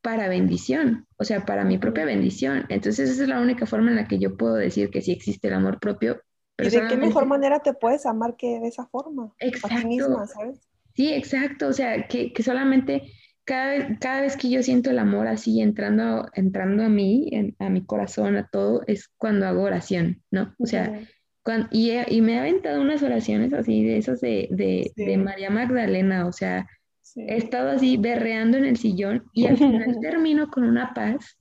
para bendición, o sea, para mi propia bendición. Entonces esa es la única forma en la que yo puedo decir que sí existe el amor propio ¿Y de qué mejor manera te puedes amar que de esa forma? Exacto. A ti misma, ¿sabes? Sí, exacto. O sea, que, que solamente cada vez, cada vez que yo siento el amor así entrando, entrando a mí, a mi corazón, a todo, es cuando hago oración, ¿no? O sea, cuando, y, y, me he aventado unas oraciones así de esas de, de, de María Magdalena, o sea, he estado así berreando en el sillón y al <laughs> final termino con una paz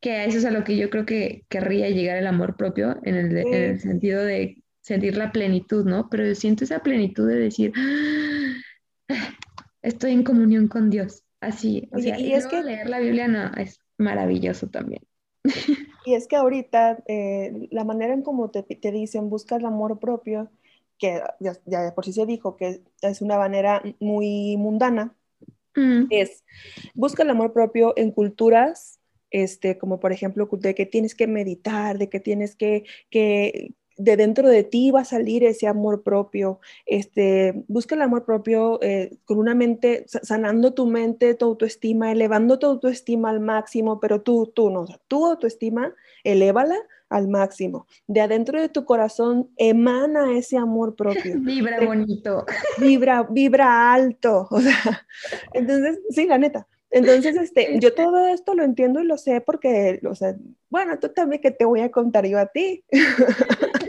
que a eso es a lo que yo creo que querría llegar el amor propio, en el, sentido de sentir la plenitud, ¿no? Pero yo siento esa plenitud de decir, ah, estoy en comunión con Dios, así, o sea, y, es que leer la Biblia no, es maravilloso también. <laughs> Y es que ahorita eh, la manera en cómo te, te, dicen busca el amor propio, que ya, ya, por sí se dijo que es una manera muy mundana, Mm. Es, busca el amor propio en culturas, este, como por ejemplo, de que tienes que meditar, de que tienes que, que de dentro de ti va a salir ese amor propio. Este, busca el amor propio eh, con una mente, sanando tu mente, tu autoestima, elevando tu autoestima al máximo, pero tú, tú no, tu autoestima, elévala al máximo. De adentro de tu corazón emana ese amor propio. <laughs> Vibra bonito. <laughs> Vibra, vibra alto. O sea, entonces, sí, la neta. Entonces, este, yo todo esto lo entiendo y lo sé porque, o sea, bueno, tú también que te voy a contar yo a ti. <laughs>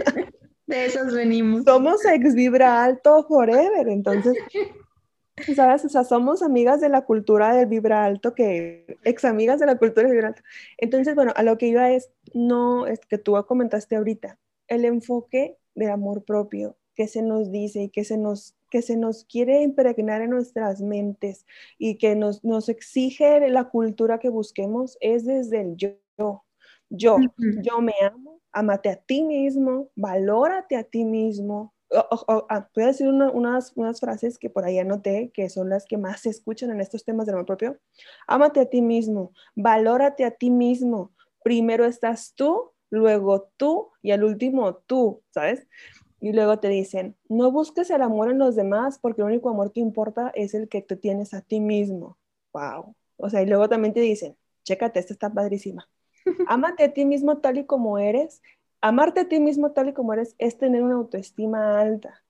De esos venimos. Somos ex vibra alto forever, entonces, <laughs> ¿sabes? O sea, somos amigas de la cultura del vibra alto, que ex amigas de la cultura del vibra alto. Entonces, bueno, a lo que iba es, no, es que tú comentaste ahorita, el enfoque de amor propio que se nos dice y que se nos, que se nos quiere impregnar en nuestras mentes y que nos, nos exige la cultura que busquemos es desde el yo. Yo, yo me amo, amate a ti mismo, valórate a ti mismo. Ah, voy a decir unas, unas frases que por ahí anoté, que son las que más se escuchan en estos temas del amor propio. Amate a ti mismo, valórate a ti mismo. Primero estás tú, luego tú y al último tú, ¿sabes? Y luego te dicen, no busques el amor en los demás porque el único amor que importa es el que tú tienes a ti mismo. Wow. O sea, y luego también te dicen, chécate, esta está padrísima. Ámate a ti mismo tal y como eres. Amarte a ti mismo tal y como eres es tener una autoestima alta.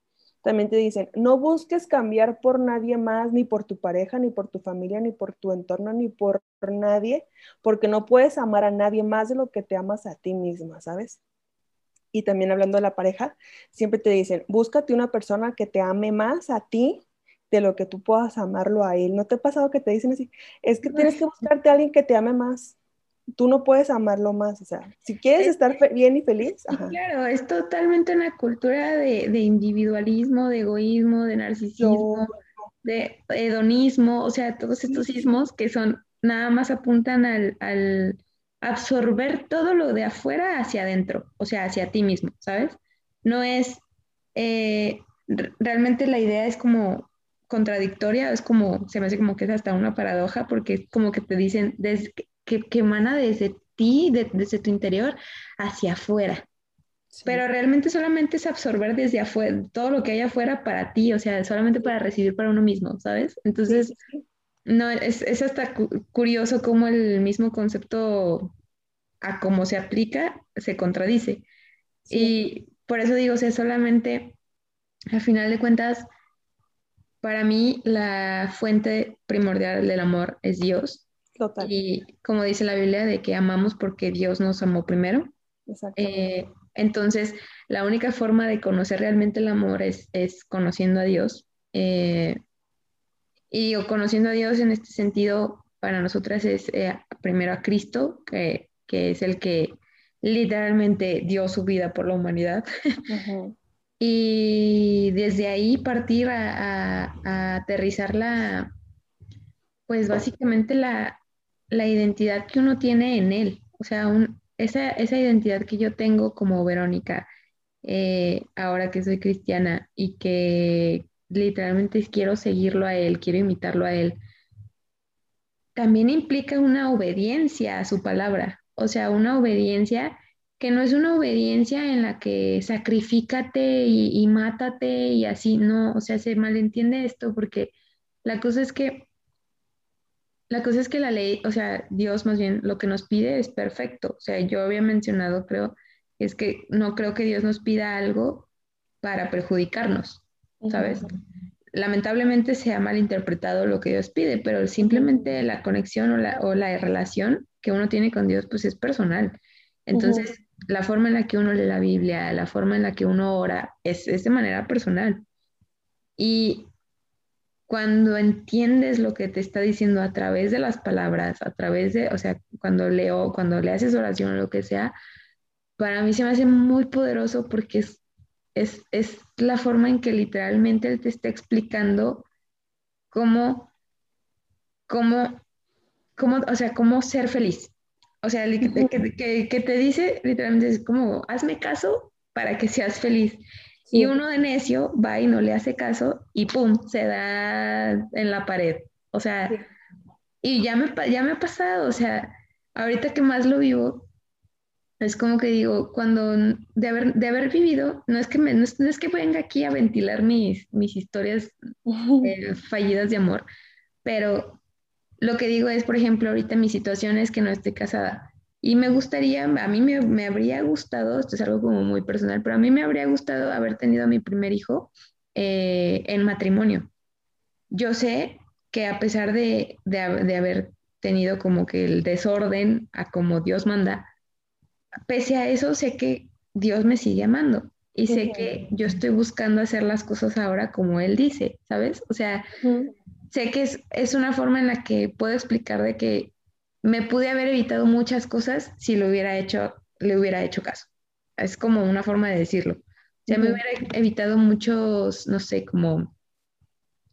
También te dicen, no busques cambiar por nadie más, ni por tu pareja, ni por tu familia, ni por tu entorno, ni por nadie, porque no puedes amar a nadie más de lo que te amas a ti misma, ¿sabes? y también hablando de la pareja, siempre te dicen, búscate una persona que te ame más a ti de lo que tú puedas amarlo a él. ¿No te ha pasado que te dicen así? Es que tienes que <laughs> buscarte a alguien que te ame más. Tú no puedes amarlo más. O sea, si quieres estar bien y feliz. Claro, es totalmente una cultura de, individualismo, de egoísmo, de narcisismo, de hedonismo, o sea, todos estos sismos que son, nada más apuntan al absorber todo lo de afuera hacia adentro, o sea, hacia ti mismo, ¿sabes? No es, eh, realmente la idea es como contradictoria, es como, se me hace como que es hasta una paradoja, porque es como que te dicen que, que emana desde ti, desde tu interior, hacia afuera. Pero realmente solamente es absorber desde afuera, todo lo que hay afuera para ti, o sea, solamente para recibir para uno mismo, ¿sabes? Entonces, no, es, es hasta curioso cómo el mismo concepto a cómo se aplica se contradice. Y por eso digo, o sea, solamente, al final de cuentas, para mí la fuente primordial del amor es Dios. Total. Y como dice la Biblia, de que amamos porque Dios nos amó primero. Eh, entonces, la única forma de conocer realmente el amor es, es conociendo a Dios. Eh, y conociendo a Dios en este sentido, para nosotras es eh, primero a Cristo, que, que, es el que literalmente dio su vida por la humanidad. <laughs> y desde ahí partir a, aterrizar la, pues básicamente la, identidad que uno tiene en él. O sea, esa, esa identidad que yo tengo como Verónica, eh, ahora que soy cristiana y que literalmente quiero seguirlo a él, quiero imitarlo a él, también implica una obediencia a su palabra, o sea, una obediencia que no es una obediencia en la que sacrificate y, mátate y así, no, o sea, se malentiende esto porque la cosa es que, la cosa es que la ley, o sea, Dios más bien lo que nos pide es perfecto, o sea, yo había mencionado, creo, es que no creo que Dios nos pida algo para perjudicarnos, ¿sabes? Lamentablemente se ha malinterpretado lo que Dios pide, pero simplemente la conexión o la, o la relación que uno tiene con Dios, pues es personal. Entonces, la forma en la que uno lee la Biblia, la forma en la que uno ora, es, es de manera personal. Y cuando entiendes lo que te está diciendo a través de las palabras, a través de, o sea, cuando leo, cuando le haces oración o lo que sea, para mí se me hace muy poderoso porque es es, la forma en que literalmente él te está explicando cómo, cómo, cómo, o sea, cómo ser feliz. O sea, que, que, te dice literalmente es como, hazme caso para que seas feliz. Y uno de necio va y no le hace caso y ¡pum! se da en la pared. O sea, y ya me, ya me ha pasado, o sea, ahorita que más lo vivo, es como que digo, cuando de haber, de haber vivido, no es que, me, no, es, que venga aquí a ventilar mis, mis historias <laughs> eh, fallidas de amor, pero lo que digo es, por ejemplo, ahorita mi situación es que no estoy casada. Y me gustaría, a mí me, me, habría gustado, esto es algo como muy personal, pero a mí me habría gustado haber tenido a mi primer hijo eh, en matrimonio. Yo sé que a pesar de, de, de haber tenido como que el desorden a como Dios manda, pese a eso, sé que Dios me sigue amando y sé que yo estoy buscando hacer las cosas ahora como Él dice, ¿sabes? O sea, sé que es, es, una forma en la que puedo explicar de que me pude haber evitado muchas cosas si lo hubiera hecho, le hubiera hecho caso. Es como una forma de decirlo. O sea, me hubiera evitado muchos, no sé, como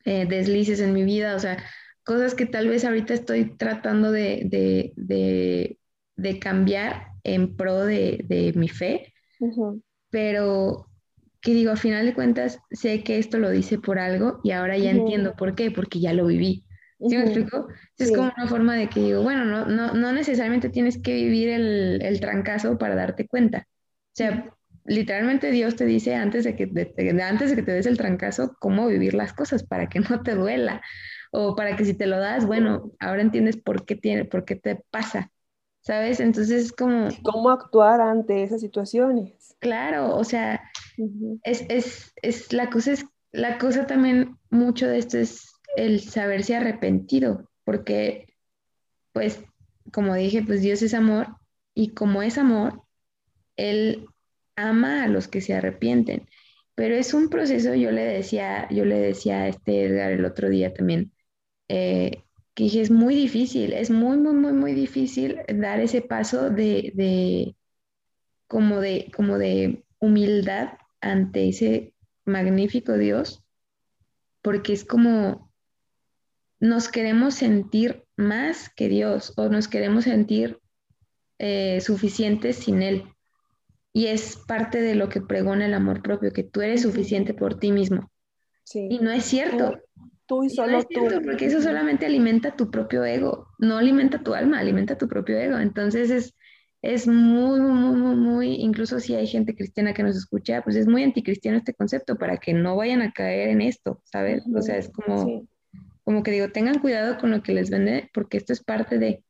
eh, deslices en mi vida, o sea, cosas que tal vez ahorita estoy tratando de, de, de, de cambiar en pro de, mi fe, pero que digo, a final de cuentas, sé que esto lo dice por algo y ahora ya entiendo por qué, porque ya lo viví. ¿Sí me explico? Es como una forma de que digo, bueno, no, no, no necesariamente tienes que vivir el, el, trancazo para darte cuenta. O sea, literalmente Dios te dice antes de, que, antes de que te des el trancazo, cómo vivir las cosas para que no te duela. O para que si te lo das, bueno, ahora entiendes por qué, tiene, por qué te pasa. ¿sabes? Entonces es como... ¿Cómo actuar ante esas situaciones? Claro, o sea, es, es, es, la cosa es, la cosa también mucho de esto es el saberse arrepentido, porque, pues, como dije, pues Dios es amor y como es amor, Él ama a los que se arrepienten. Pero es un proceso, yo le decía, yo le decía a este Edgar el otro día también, eh, que dije, es muy difícil, es muy, muy, muy, muy difícil dar ese paso de, de, como de, como de humildad ante ese magnífico Dios, porque es como nos queremos sentir más que Dios o nos queremos sentir eh, suficientes sin Él. Y es parte de lo que pregona el amor propio, que tú eres suficiente por ti mismo. Sí. Y no es cierto. Tú y solo tú. porque eso solamente alimenta tu propio ego, no alimenta tu alma, alimenta tu propio ego. Entonces es, es muy, muy, muy, muy, incluso si hay gente cristiana que nos escucha, pues es muy anticristiano este concepto para que no vayan a caer en esto, ¿sabes? O sea, es como, como que digo, tengan cuidado con lo que les vende, porque esto es parte de,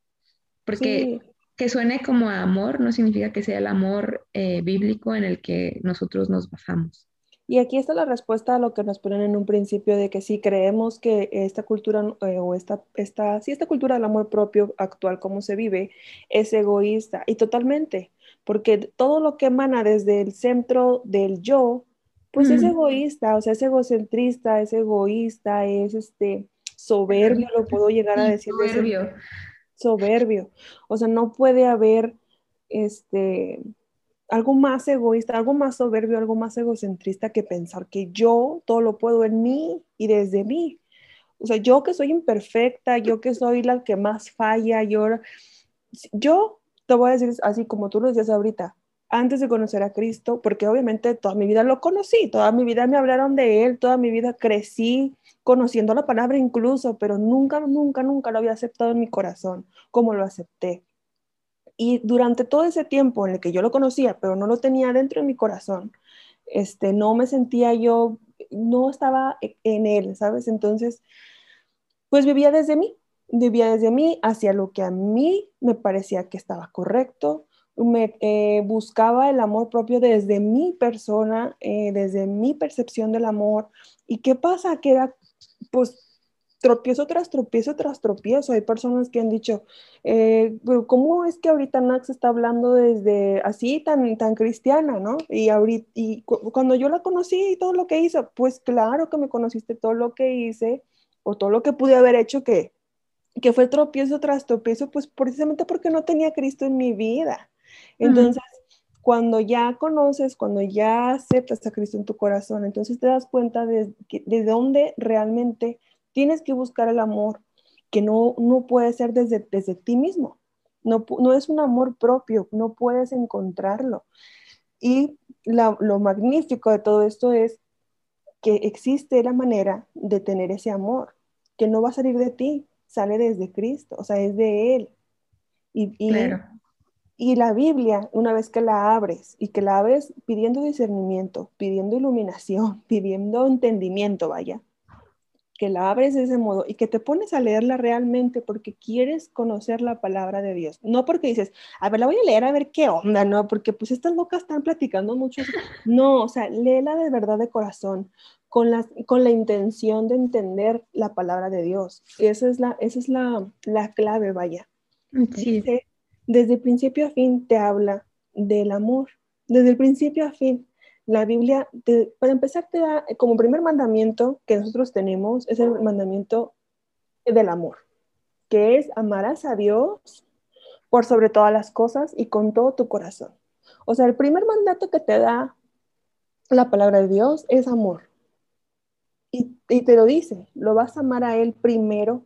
porque que suene como amor no significa que sea el amor eh, bíblico en el que nosotros nos basamos. Y aquí está la respuesta a lo que nos ponen en un principio de que si creemos que esta cultura eh, o esta, esta, si esta cultura del amor propio actual como se vive es egoísta. Y totalmente, porque todo lo que emana desde el centro del yo, pues es egoísta, o sea, es egocentrista, es egoísta, es este soberbio, lo puedo llegar a decir. Soberbio. soberbio. O sea, no puede haber este algo más egoísta, algo más soberbio, algo más egocentrista que pensar que yo todo lo puedo en mí y desde mí. O sea, yo que soy imperfecta, yo que soy la que más falla, yo, yo te voy a decir así como tú lo decías ahorita, antes de conocer a Cristo, porque obviamente toda mi vida lo conocí, toda mi vida me hablaron de Él, toda mi vida crecí conociendo la palabra incluso, pero nunca, nunca, nunca lo había aceptado en mi corazón como lo acepté. Y durante todo ese tiempo en el que yo lo conocía, pero no lo tenía dentro de mi corazón, este, no me sentía yo, no estaba e, en él, ¿sabes? Entonces, pues vivía desde mí, vivía desde mí hacia lo que a mí me parecía que estaba correcto, me eh, buscaba el amor propio desde mi persona, eh, desde mi percepción del amor. ¿Y qué pasa? Que era, pues, tropiezo tras tropiezo tras tropiezo. Hay personas que han dicho, eh, ¿cómo es que ahorita Nax está hablando desde así tan, tan cristiana, ¿no? Y, ahorita, y cuando yo la conocí y todo lo que hizo, pues claro que me conociste todo lo que hice o todo lo que pude haber hecho que, que fue tropiezo tras tropiezo, pues precisamente porque no tenía Cristo en mi vida. Entonces, cuando ya conoces, cuando ya aceptas a Cristo en tu corazón, entonces te das cuenta de, de dónde realmente Tienes que buscar el amor que no, no puede ser desde, desde ti mismo. No, no es un amor propio, no puedes encontrarlo. Y lo magnífico de todo esto es que existe la manera de tener ese amor. que no va a salir de ti, sale desde Cristo, o sea, es de Él. Y, y la Biblia, una vez que la abres y que la abres pidiendo discernimiento, pidiendo iluminación, <laughs> pidiendo entendimiento, vaya, que la abres de ese modo y que te pones a leerla realmente porque quieres conocer la palabra de Dios. No porque dices, a ver, la voy a leer a ver qué onda, no, porque pues estas locas están platicando mucho. No, o sea, léela de verdad de corazón, con la, con la intención de entender la palabra de Dios. Esa es la, esa es la, la clave, vaya. Sí. Desde principio a fin te habla del amor, desde el principio a fin la Biblia, para empezar, te da como primer mandamiento que nosotros tenemos, es el mandamiento del amor, que es amarás a Dios por sobre todas las cosas y con todo tu corazón. O sea, el primer mandato que te da la palabra de Dios es amor. Y, y te lo dice, lo vas a amar a Él primero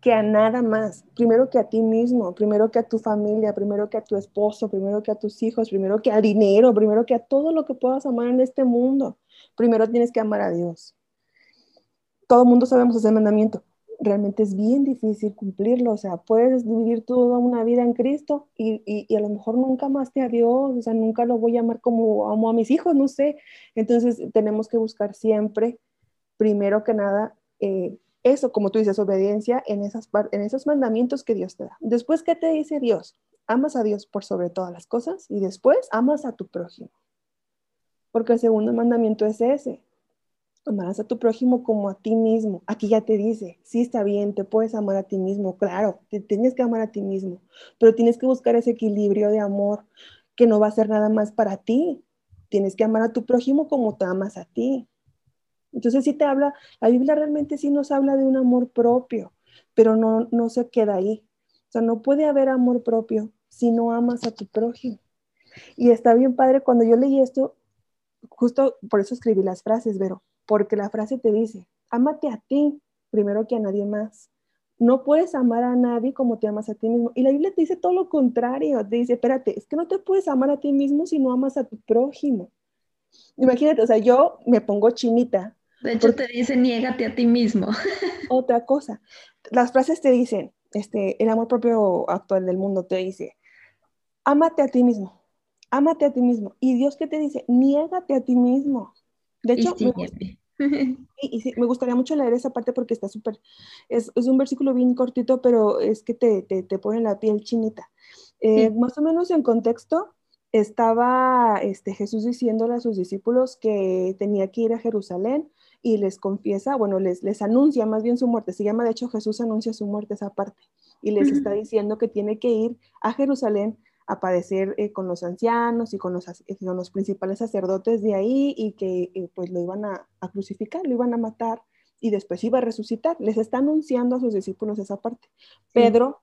que a nada más, primero que a ti mismo, primero que a tu familia, primero que a tu esposo, primero que a tus hijos, primero que al dinero, primero que a todo lo que puedas amar en este mundo. Primero tienes que amar a Dios. Todo el mundo sabemos ese mandamiento. Realmente es bien difícil cumplirlo. O sea, puedes vivir toda una vida en Cristo y, y, a lo mejor nunca amaste a Dios. O sea, nunca lo voy a amar como amo a mis hijos, no sé. Entonces tenemos que buscar siempre, primero que nada, eh, eso, como tú dices, obediencia en, esas, en esos mandamientos que Dios te da. Después, ¿qué te dice Dios? Amas a Dios por sobre todas las cosas y después amas a tu prójimo. Porque el segundo mandamiento es ese. Amarás a tu prójimo como a ti mismo. Aquí ya te dice, sí está bien, te puedes amar a ti mismo, claro, te tienes que amar a ti mismo, pero tienes que buscar ese equilibrio de amor que no va a ser nada más para ti. Tienes que amar a tu prójimo como te amas a ti. Entonces sí te habla, la Biblia realmente sí nos habla de un amor propio, pero no, no se queda ahí. O sea, no puede haber amor propio si no amas a tu prójimo. Y está bien padre, cuando yo leí esto, justo por eso escribí las frases, Vero, porque la frase te dice, ámate a ti primero que a nadie más. No puedes amar a nadie como te amas a ti mismo. Y la Biblia te dice todo lo contrario. Te dice, espérate, es que no te puedes amar a ti mismo si no amas a tu prójimo. Imagínate, o sea, yo me pongo chinita de hecho, te dice, niégate a ti mismo. <laughs> Otra cosa, las frases te dicen, este, el amor propio actual del mundo te dice, ámate a ti mismo, ámate a ti mismo. Y Dios que te dice, niégate a ti mismo. De hecho, me, y, me gustaría mucho leer esa parte porque está súper, es, es, un versículo bien cortito, pero es que te, te, te pone la piel chinita. Eh, más o menos en contexto, estaba este, Jesús diciéndole a sus discípulos que tenía que ir a Jerusalén y les confiesa, bueno, les, les anuncia más bien su muerte. Se llama, de hecho, Jesús anuncia su muerte esa parte y les está diciendo que tiene que ir a Jerusalén a padecer eh, con los ancianos y con los, eh, con los, principales sacerdotes de ahí y que eh, pues lo iban a, a, crucificar, lo iban a matar y después iba a resucitar. Les está anunciando a sus discípulos esa parte. Pedro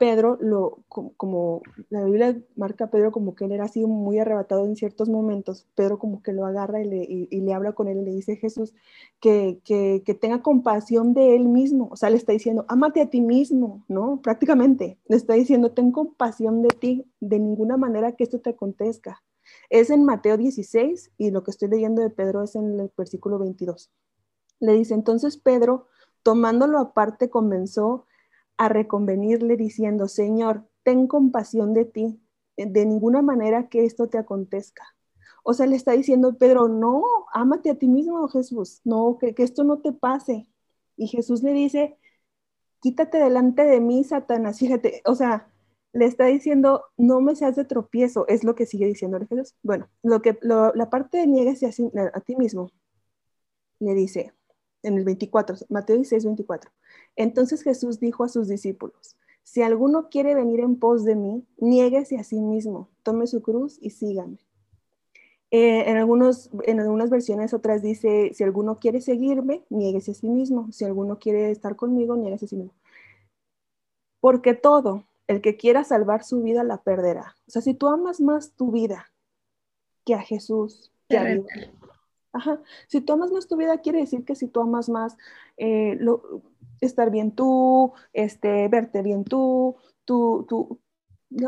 Pedro, lo, como, la Biblia marca a Pedro como que él era así muy arrebatado en ciertos momentos, Pedro como que lo agarra y le, habla con él y le dice Jesús que, que, que, tenga compasión de él mismo, o sea, le está diciendo, ámate a ti mismo, ¿no? Prácticamente, le está diciendo, ten compasión de ti, de ninguna manera que esto te acontezca. Es en Mateo 16 y lo que estoy leyendo de Pedro es en el versículo 22. Le dice, entonces Pedro, tomándolo aparte, comenzó a reconvenirle diciendo, Señor, ten compasión de ti, de ninguna manera que esto te acontezca. O sea, le está diciendo Pedro, no, ámate a ti mismo, Jesús, no, que, que esto no te pase. Y Jesús le dice, quítate delante de mí, Satanás. Fíjate, o sea, le está diciendo, no me seas de tropiezo, es lo que sigue diciendo Jesús. Bueno, lo que, la parte de niegues a, a ti mismo, le dice, en el 24, Mateo 16, 24. Entonces Jesús dijo a sus discípulos, si alguno quiere venir en pos de mí, niéguese a sí mismo, tome su cruz y sígame. Eh, en, algunos, en algunas versiones otras dice, si alguno quiere seguirme, niéguese a sí mismo. Si alguno quiere estar conmigo, niéguese a sí mismo. Porque todo, el que quiera salvar su vida, la perderá. O sea, si tú amas más tu vida que a Jesús, que a Dios, Ajá. Si tú amas más tu vida, quiere decir que si tú amas más eh, estar bien tú, este, verte bien tú, tú, tú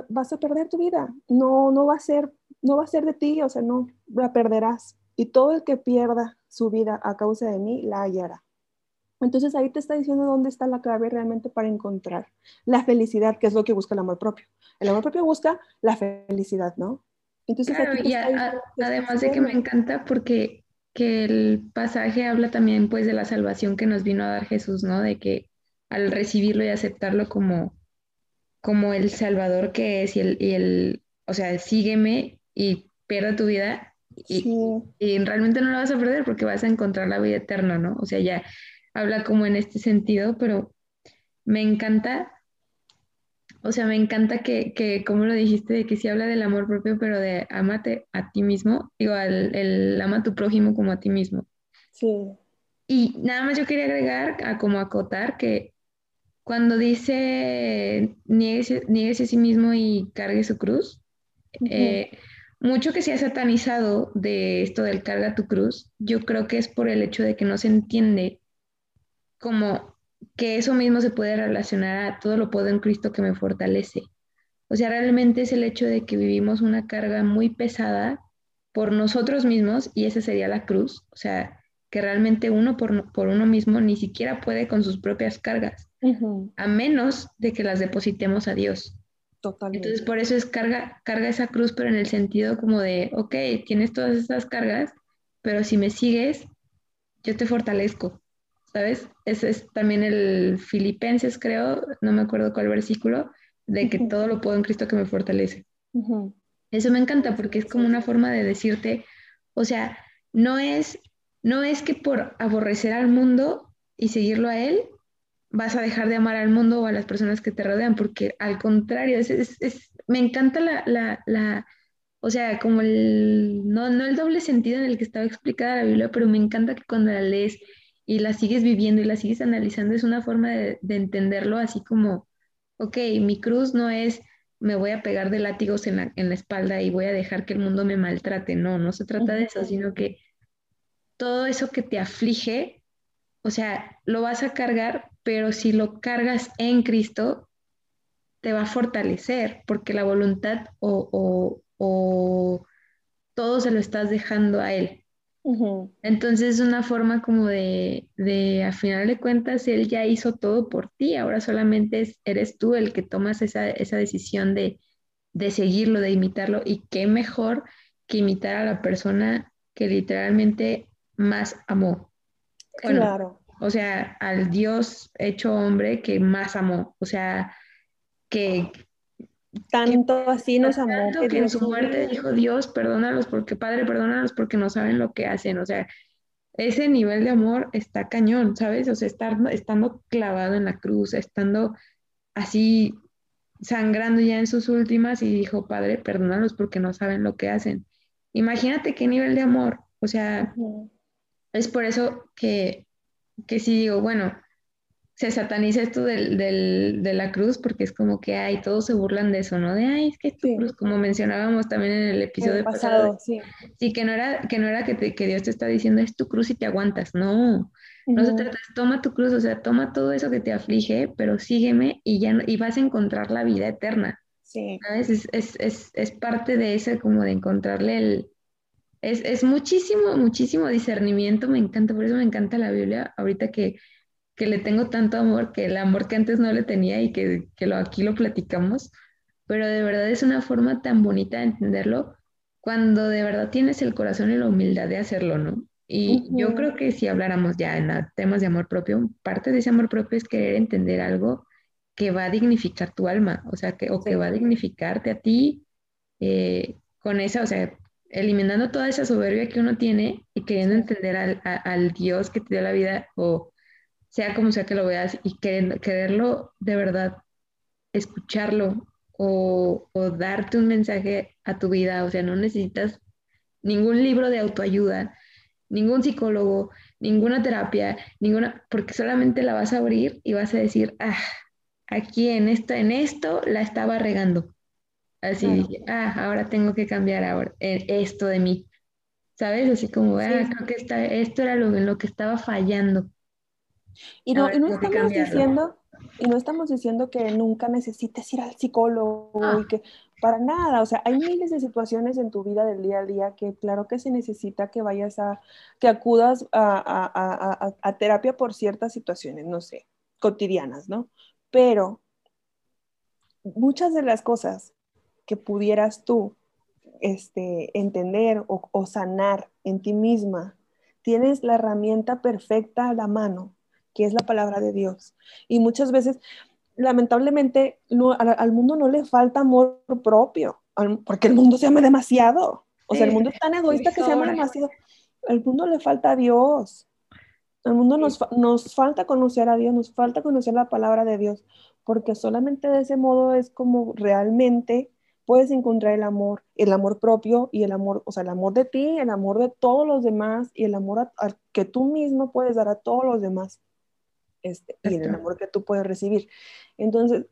vas a perder tu vida. No, no va a ser, no va a ser de ti, o sea, no la perderás. Y todo el que pierda su vida a causa de mí, la hallará. Entonces ahí te está diciendo dónde está la clave realmente para encontrar la felicidad, que es lo que busca el amor propio. El amor propio busca la felicidad, ¿no? Entonces, claro, además de que me encanta porque que el pasaje habla también pues de la salvación que nos vino a dar Jesús, ¿no? De que al recibirlo y aceptarlo como, como el Salvador que es y el, y el o sea, sígueme y pierda tu vida y, y, realmente no la vas a perder porque vas a encontrar la vida eterna, ¿no? O sea, ya habla como en este sentido, pero me encanta o sea, me encanta que, que, como lo dijiste, de que sí habla del amor propio, pero de amate a ti mismo, digo, el, ama a tu prójimo como a ti mismo. Sí. Y nada más yo quería agregar, a como acotar, que cuando dice nieguese, a sí mismo y cargue su cruz, eh, mucho que se ha satanizado de esto del carga tu cruz, yo creo que es por el hecho de que no se entiende como que eso mismo se puede relacionar a todo lo puedo en Cristo que me fortalece. O sea, realmente es el hecho de que vivimos una carga muy pesada por nosotros mismos y esa sería la cruz. O sea, que realmente uno por, por uno mismo ni siquiera puede con sus propias cargas, a menos de que las depositemos a Dios. Totalmente. Entonces, por eso es carga, carga esa cruz, pero en el sentido como de, ok, tienes todas esas cargas, pero si me sigues, yo te fortalezco. ¿Sabes? Ese es también el Filipenses, creo, no me acuerdo cuál versículo, de que todo lo puedo en Cristo que me fortalece. Eso me encanta porque es como una forma de decirte, o sea, no es, no es que por aborrecer al mundo y seguirlo a Él, vas a dejar de amar al mundo o a las personas que te rodean, porque al contrario, es, es, me encanta la, la, la, o sea, como el, no, no el doble sentido en el que estaba explicada la Biblia, pero me encanta que cuando la lees y la sigues viviendo y la sigues analizando, es una forma de, entenderlo así como, ok, mi cruz no es me voy a pegar de látigos en la, en la espalda y voy a dejar que el mundo me maltrate, no, no se trata de eso, sino que todo eso que te aflige, o sea, lo vas a cargar, pero si lo cargas en Cristo, te va a fortalecer, porque la voluntad o, o, o todo se lo estás dejando a Él. Entonces es una forma como de, de, a final de cuentas, él ya hizo todo por ti, ahora solamente eres tú el que tomas esa, esa decisión de, de, seguirlo, de imitarlo, y qué mejor que imitar a la persona que literalmente más amó. claro. O sea, al Dios hecho hombre que más amó, o sea, que, tanto así nos amó. Que, en su muerte dijo, Dios, perdónalos porque, Padre, perdónalos porque no saben lo que hacen. O sea, ese nivel de amor está cañón, ¿sabes? O sea, estar, estando clavado en la cruz, estando así sangrando ya en sus últimas y dijo, Padre, perdónalos porque no saben lo que hacen. Imagínate qué nivel de amor. O sea, es por eso que, que sí digo, bueno, se sataniza esto del, del, de la cruz porque es como que, ay, todos se burlan de eso, ¿no? De, ay, es que tu cruz, como mencionábamos también en el episodio pasado, sí. sí. que no era que, no era que, que, Dios te está diciendo, es tu cruz y te aguantas, no, no se trata, toma tu cruz, o sea, toma todo eso que te aflige, pero sígueme y ya y vas a encontrar la vida eterna. Sí. ¿Sabes? Es, es, es, es parte de eso, como de encontrarle el... Es, es muchísimo, muchísimo discernimiento, me encanta, por eso me encanta la Biblia, ahorita que que le tengo tanto amor, que el amor que antes no le tenía y que, que lo, aquí lo platicamos, pero de verdad es una forma tan bonita de entenderlo cuando de verdad tienes el corazón y la humildad de hacerlo, ¿no? Y yo creo que si habláramos ya en temas de amor propio, parte de ese amor propio es querer entender algo que va a dignificar tu alma, o sea, que, o que va a dignificarte a ti eh, con esa, o sea, eliminando toda esa soberbia que uno tiene y queriendo entender al, al Dios que te dio la vida o sea como sea que lo veas, y quererlo de verdad, escucharlo o, darte un mensaje a tu vida. O sea, no necesitas ningún libro de autoayuda, ningún psicólogo, ninguna terapia, ninguna, porque solamente la vas a abrir y vas a decir, ah, aquí en esto, en esto la estaba regando. Así dije, ah, ahora tengo que cambiar ahora esto de mí. ¿Sabes? Así como, ah, creo que esto era lo, en lo que estaba fallando. Y no, no estamos diciendo, y no estamos diciendo que nunca necesites ir al psicólogo y que, para nada, o sea, hay miles de situaciones en tu vida del día a día que claro que se necesita que vayas a, que acudas a, a terapia por ciertas situaciones, no sé, cotidianas, ¿no? Pero muchas de las cosas que pudieras tú este, entender o, sanar en ti misma, tienes la herramienta perfecta a la mano, que es la palabra de Dios. Y muchas veces, lamentablemente, al, mundo no le falta amor propio, porque el mundo se ama demasiado. O sea, el mundo es tan egoísta que se ama demasiado. Al mundo le falta a Dios. Al mundo nos, nos falta conocer a Dios, nos falta conocer la palabra de Dios, porque solamente de ese modo es como realmente puedes encontrar el amor, el amor propio y el amor, o sea, el amor de ti, el amor de todos los demás y el amor que tú mismo puedes dar a todos los demás. Este, y el amor que tú puedes recibir. Entonces,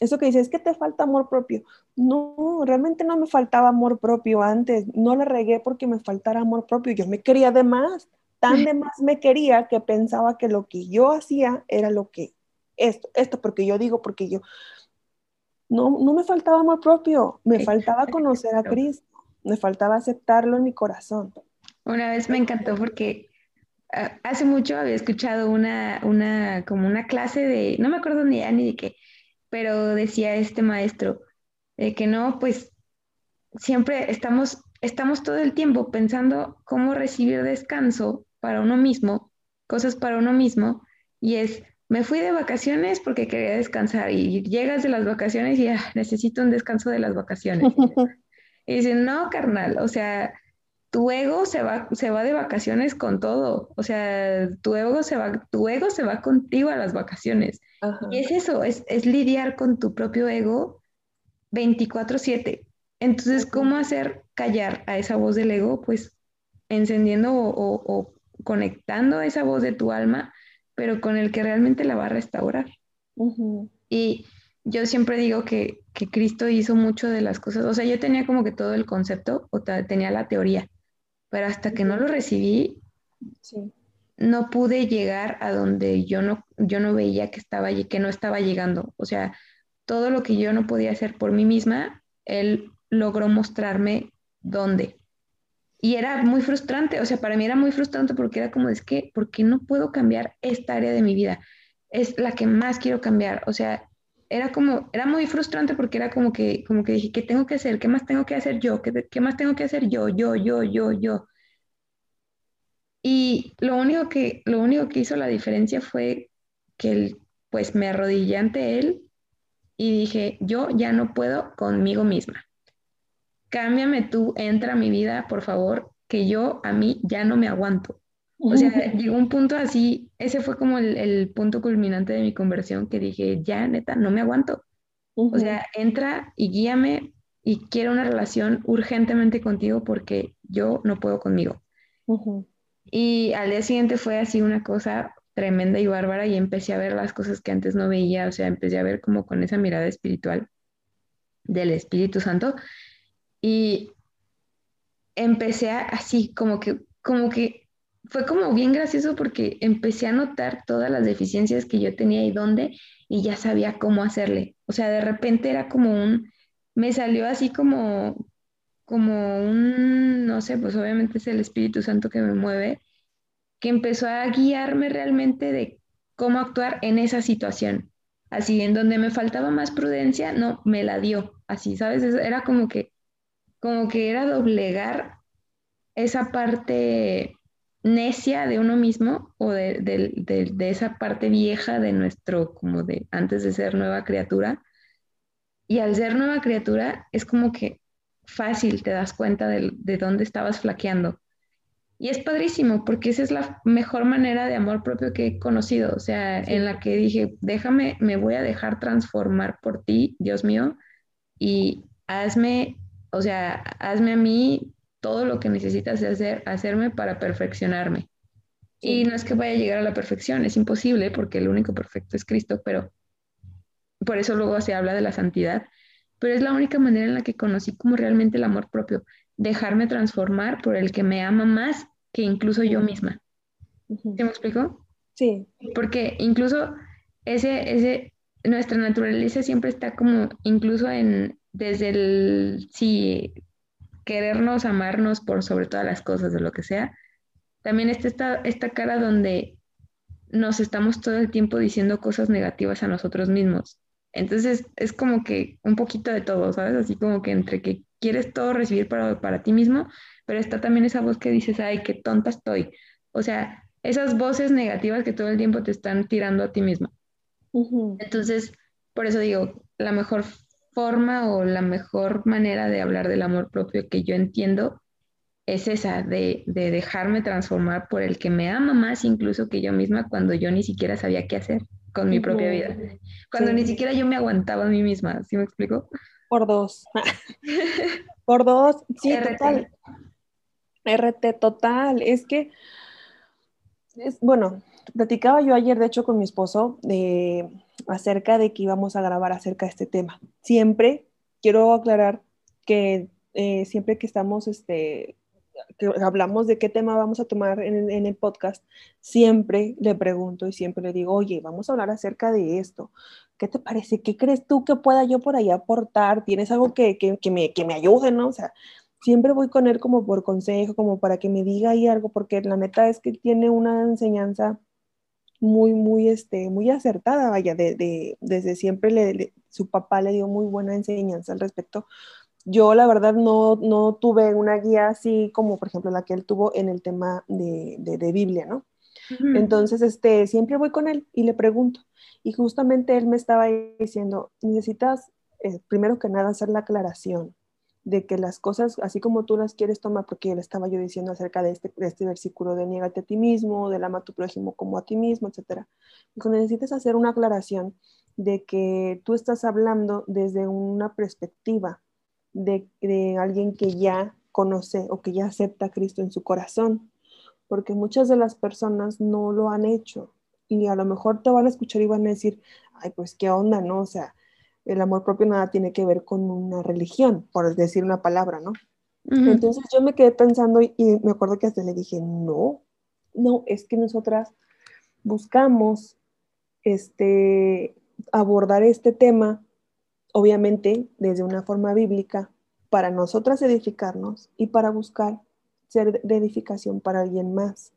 eso que dices, es que te falta amor propio. No, realmente no me faltaba amor propio antes. No la regué porque me faltara amor propio. Yo me quería de más. Tan de más me quería que pensaba que lo que yo hacía era lo que esto, esto, porque yo digo, porque yo, no, no me faltaba amor propio, me faltaba conocer a Cristo, me faltaba aceptarlo en mi corazón. Una vez me encantó porque hace mucho había escuchado una, una, como una clase de, no me acuerdo ni, ni de qué, pero decía este maestro, de que no, pues siempre estamos, estamos todo el tiempo pensando cómo recibir descanso para uno mismo, cosas para uno mismo, y es me fui de vacaciones porque quería descansar y llegas de las vacaciones y ah, necesito un descanso de las vacaciones. <laughs> y dicen, no, carnal, o sea, tu ego se va, se va de vacaciones con todo, o sea, tu ego se va, tu ego se va contigo a las vacaciones. Y es eso, es, es, lidiar con tu propio ego 24/7. Entonces, ¿cómo hacer callar a esa voz del ego? Pues encendiendo o, o conectando esa voz de tu alma pero con el que realmente la va a restaurar. Y yo siempre digo que, Cristo hizo mucho de las cosas, o sea, yo tenía como que todo el concepto, o tenía la teoría, pero hasta que no lo recibí, no pude llegar a donde yo no, yo no veía que, estaba, que no estaba llegando. O sea, todo lo que yo no podía hacer por mí misma, Él logró mostrarme dónde. Y era muy frustrante, o sea, para mí era muy frustrante porque era como, es que, ¿por qué no puedo cambiar esta área de mi vida? Es la que más quiero cambiar, o sea, era como, era muy frustrante porque era como que, como que dije, ¿qué tengo que hacer? ¿Qué más tengo que hacer yo? ¿Qué, qué más tengo que hacer yo? Yo, yo, yo, yo. Y lo único que, lo único que hizo la diferencia fue que él, pues me arrodillé ante él y dije, yo ya no puedo conmigo misma cámbiame tú, entra a mi vida, por favor, que yo a mí ya no me aguanto. O sea, <laughs> llegó un punto así, ese fue como el, punto culminante de mi conversión que dije, ya neta, no me aguanto. O sea, entra y guíame y quiero una relación urgentemente contigo porque yo no puedo conmigo. Y al día siguiente fue así una cosa tremenda y bárbara y empecé a ver las cosas que antes no veía, o sea, empecé a ver como con esa mirada espiritual del Espíritu Santo y empecé así como que, como que fue como bien gracioso porque empecé a notar todas las deficiencias que yo tenía y dónde y ya sabía cómo hacerle. O sea, de repente era como un, me salió así como, como un, no sé, pues obviamente es el Espíritu Santo que me mueve, que empezó a guiarme realmente de cómo actuar en esa situación. Así, en donde me faltaba más prudencia, no, me la dio. Así, ¿sabes? Era como que como que era doblegar esa parte necia de uno mismo o de, esa parte vieja de nuestro, como de antes de ser nueva criatura. Y al ser nueva criatura es como que fácil te das cuenta de, dónde estabas flaqueando. Y es padrísimo porque esa es la mejor manera de amor propio que he conocido, o sea, en la que dije, déjame, me voy a dejar transformar por ti, Dios mío, y hazme o sea, hazme a mí todo lo que necesitas hacer, hacerme para perfeccionarme. Y no es que vaya a llegar a la perfección, es imposible porque el único perfecto es Cristo, pero por eso luego se habla de la santidad. Pero es la única manera en la que conocí como realmente el amor propio, dejarme transformar por el que me ama más que incluso yo misma. ¿Se me explicó? Sí. Porque incluso ese, ese, nuestra naturaleza siempre está como incluso en, desde el, sí, querernos, amarnos por sobre todas las cosas, de lo que sea, también está esta, esta cara donde nos estamos todo el tiempo diciendo cosas negativas a nosotros mismos. Entonces es como que un poquito de todo, ¿sabes? Así como que entre que quieres todo recibir para, para ti mismo, pero está también esa voz que dices, ay, qué tonta estoy. O sea, esas voces negativas que todo el tiempo te están tirando a ti mismo. Entonces, por eso digo, la mejor forma o la mejor manera de hablar del amor propio que yo entiendo es esa, de, dejarme transformar por el que me ama más incluso que yo misma cuando yo ni siquiera sabía qué hacer con mi propia vida. Cuando ni siquiera yo me aguantaba a mí misma, ¿sí me explico? Por dos. <laughs> por dos, sí, total. RT total. Es que, es, bueno, platicaba yo ayer, de hecho, con mi esposo de, acerca de que íbamos a grabar acerca de este tema. Siempre quiero aclarar que eh, siempre que estamos este, que hablamos de qué tema vamos a tomar en, el podcast, siempre le pregunto y siempre le digo, oye, vamos a hablar acerca de esto. ¿Qué te parece? ¿Qué crees tú que pueda yo por ahí aportar? ¿Tienes algo que, que, que, me, que me ayude, no? O sea, siempre voy con él como por consejo, como para que me diga ahí algo, porque la neta es que tiene una enseñanza muy, muy, este, muy acertada, vaya, de, de, desde siempre le, su papá le dio muy buena enseñanza al respecto, yo la verdad no, no tuve una guía así como por ejemplo la que él tuvo en el tema de, de, Biblia, ¿no? Entonces, este, siempre voy con él y le pregunto. Y justamente él me estaba diciendo, necesitas, eh, primero que nada, hacer la aclaración de que las cosas, así como tú las quieres tomar, porque le estaba yo diciendo acerca de este, de este versículo de niégate a ti mismo, del ama a tu prójimo como a ti mismo, etc. Dijo, necesitas hacer una aclaración de que tú estás hablando desde una perspectiva de, alguien que ya conoce o que ya acepta a Cristo en su corazón, porque muchas de las personas no lo han hecho y a lo mejor te van a escuchar y van a decir, ay, pues qué onda, ¿no? O sea, el amor propio nada tiene que ver con una religión, por decir una palabra, ¿no? Entonces yo me quedé pensando y, y me acuerdo que hasta le dije, no, no, es que nosotras buscamos este, abordar este tema obviamente desde una forma bíblica, para nosotras edificarnos y para buscar ser de edificación para alguien más.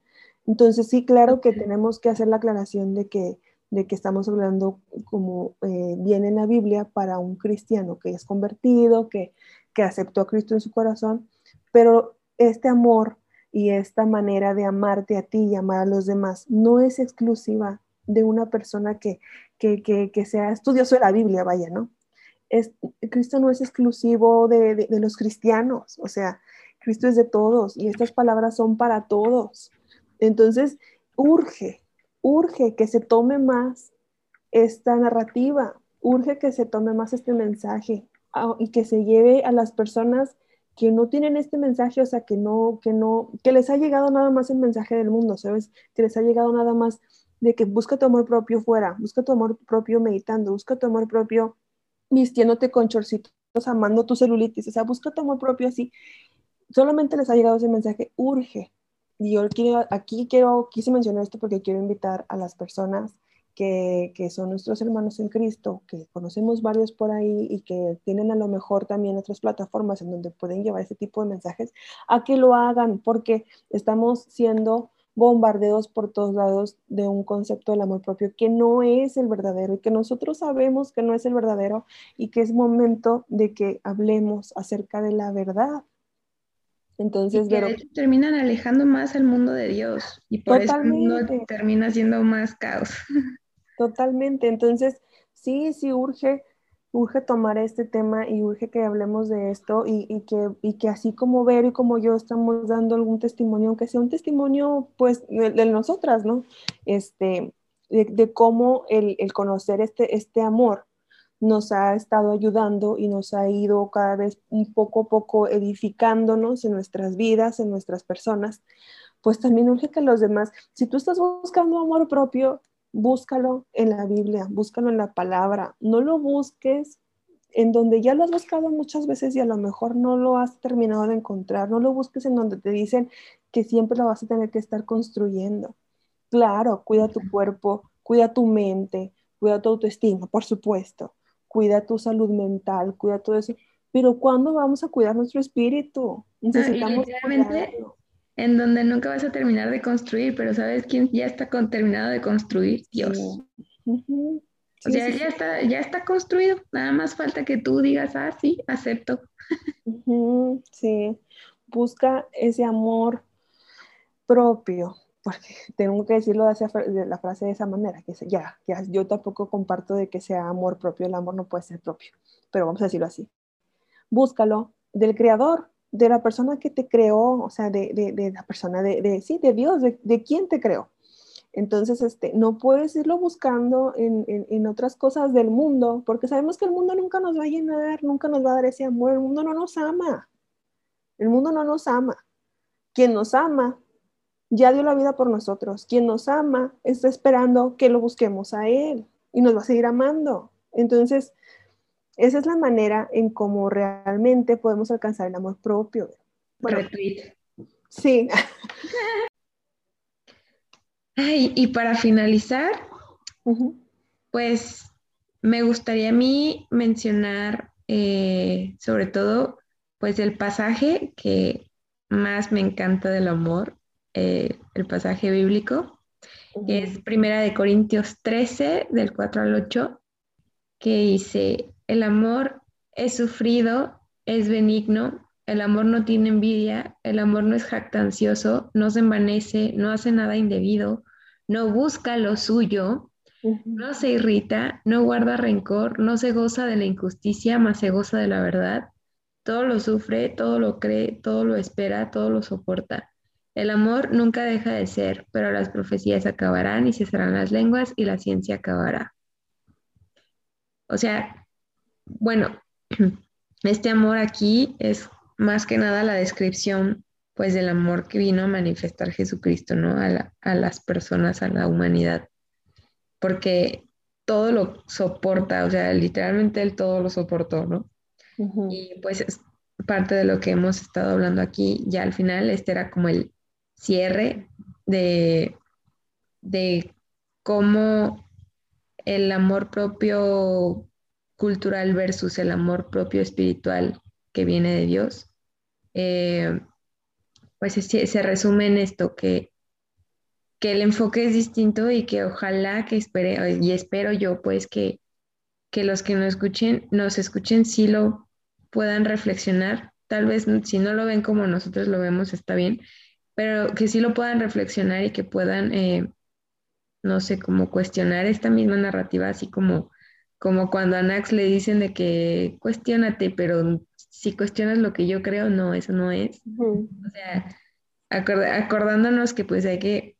Entonces sí, claro que tenemos que hacer la aclaración de que, de que estamos hablando como eh, viene en la Biblia para un cristiano que es convertido, que, que aceptó a Cristo en su corazón, pero este amor y esta manera de amarte a ti y amar a los demás no es exclusiva de una persona que, que, que, que sea estudioso de la Biblia, vaya, ¿no? Cristo no es exclusivo de, los cristianos, o sea, Cristo es de todos y estas palabras son para todos. Entonces, urge, urge que se tome más esta narrativa, urge que se tome más este mensaje ah, y que se lleve a las personas que no tienen este mensaje, o sea, que no, que no, que les ha llegado nada más el mensaje del mundo, ¿sabes? Que les ha llegado nada más de que busca tu amor propio fuera, busca tu amor propio meditando, busca tu amor propio vistiéndote con chorcitos, amando tu celulitis, o sea, busca tu amor propio así. Solamente les ha llegado ese mensaje, urge. Yo quiero, aquí quiero, quise mencionar esto porque quiero invitar a las personas que, que, son nuestros hermanos en Cristo, que conocemos varios por ahí y que tienen a lo mejor también otras plataformas en donde pueden llevar ese tipo de mensajes, a que lo hagan, porque estamos siendo bombardeos por todos lados de un concepto del amor propio que no es el verdadero y que nosotros sabemos que no es el verdadero y que es momento de que hablemos acerca de la verdad. Entonces, terminan alejando más al mundo de Dios y por eso el mundo termina siendo más caos. <laughs> Totalmente. Entonces, sí, sí urge urge tomar este tema y urge que hablemos de esto y, que, que así como Vero y como yo estamos dando algún testimonio, aunque sea un testimonio pues de, nosotras, ¿no? Este, de, cómo el, conocer este, este amor nos ha estado ayudando y nos ha ido cada vez un poco a poco edificándonos en nuestras vidas, en nuestras personas, pues también urge que los demás, si tú estás buscando amor propio, búscalo en la Biblia, búscalo en la palabra, no lo busques en donde ya lo has buscado muchas veces y a lo mejor no lo has terminado de encontrar, no lo busques en donde te dicen que siempre lo vas a tener que estar construyendo. Claro, cuida tu cuerpo, cuida tu mente, cuida tu autoestima, por supuesto, cuida tu salud mental, cuida todo eso. Pero ¿cuándo vamos a cuidar nuestro espíritu? Necesitamos en donde nunca vas a terminar de construir, pero ¿sabes quién ya está terminado de construir? Dios. o sea, ya, Está, ya está construido, nada más falta que tú digas, ah, sí, acepto. sí, busca ese amor propio, porque <laughs> tengo que decirlo de, la frase de esa manera, que ya, yo tampoco comparto de que sea amor propio, el amor no puede ser propio, pero vamos a decirlo así. Búscalo del creador, de la persona que te creó, o sea, de, de, la persona, de, de, sí, de Dios, de, de quién te creó. Entonces, este, no puedes irlo buscando en, en, en, otras cosas del mundo, porque sabemos que el mundo nunca nos va a llenar, nunca nos va a dar ese amor, el mundo no nos ama, el mundo no nos ama. Quien nos ama ya dio la vida por nosotros, quien nos ama está esperando que lo busquemos a Él y nos va a seguir amando. Entonces, esa es la manera en cómo realmente podemos alcanzar el amor propio. Bueno, Retweet. Sí. <laughs> Ay, y para finalizar, pues me gustaría a mí mencionar eh, sobre todo pues el pasaje que más me encanta del amor, eh, el pasaje bíblico, que es Primera de Corintios 13, del 4 al 8, que dice, el amor es sufrido, es benigno, el amor no tiene envidia, el amor no es jactancioso, no se envanece, no hace nada indebido, no busca lo suyo, no se irrita, no guarda rencor, no se goza de la injusticia, más se goza de la verdad. Todo lo sufre, todo lo cree, todo lo espera, todo lo soporta. El amor nunca deja de ser, pero las profecías acabarán y cesarán las lenguas y la ciencia acabará. O sea, bueno, <clears throat> este amor aquí es más que nada la descripción pues del amor que vino a manifestar Jesucristo, ¿no? A, las personas, a la humanidad, porque todo lo soporta, o sea, literalmente él todo lo soportó, ¿no? Y pues es parte de lo que hemos estado hablando aquí, ya al final este era como el cierre de, de cómo el amor propio cultural versus el amor propio espiritual que viene de Dios, eh, pues se, resume en esto, que, que el enfoque es distinto y que ojalá que espere, y espero yo pues que, que los que nos escuchen, nos escuchen sí lo puedan reflexionar, tal vez si no lo ven como nosotros lo vemos está bien, pero que sí lo puedan reflexionar y que puedan, eh, no sé, como cuestionar esta misma narrativa, así como como cuando a Nax le dicen de que cuestionate, pero si cuestionas lo que yo creo, no, eso no es. O sea, acordándonos que pues hay que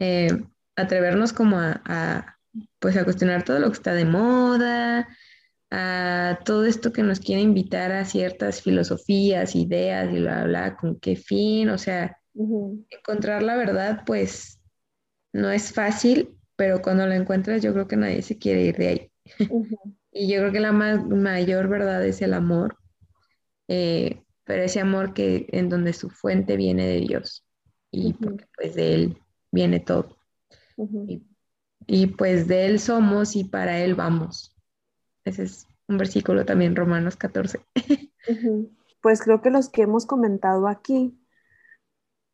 eh, atrevernos como a, pues a cuestionar todo lo que está de moda, a todo esto que nos quiere invitar a ciertas filosofías, ideas y bla, bla, con qué fin, o sea, encontrar la verdad pues no es fácil, pero cuando la encuentras yo creo que nadie se quiere ir de ahí. <laughs> Y yo creo que la mayor verdad es el amor, eh, pero ese amor que en donde su fuente viene de Dios y pues de Él viene todo. y, pues de Él somos y para Él vamos. Ese es un versículo también, Romanos 14. <laughs> Pues creo que los que hemos comentado aquí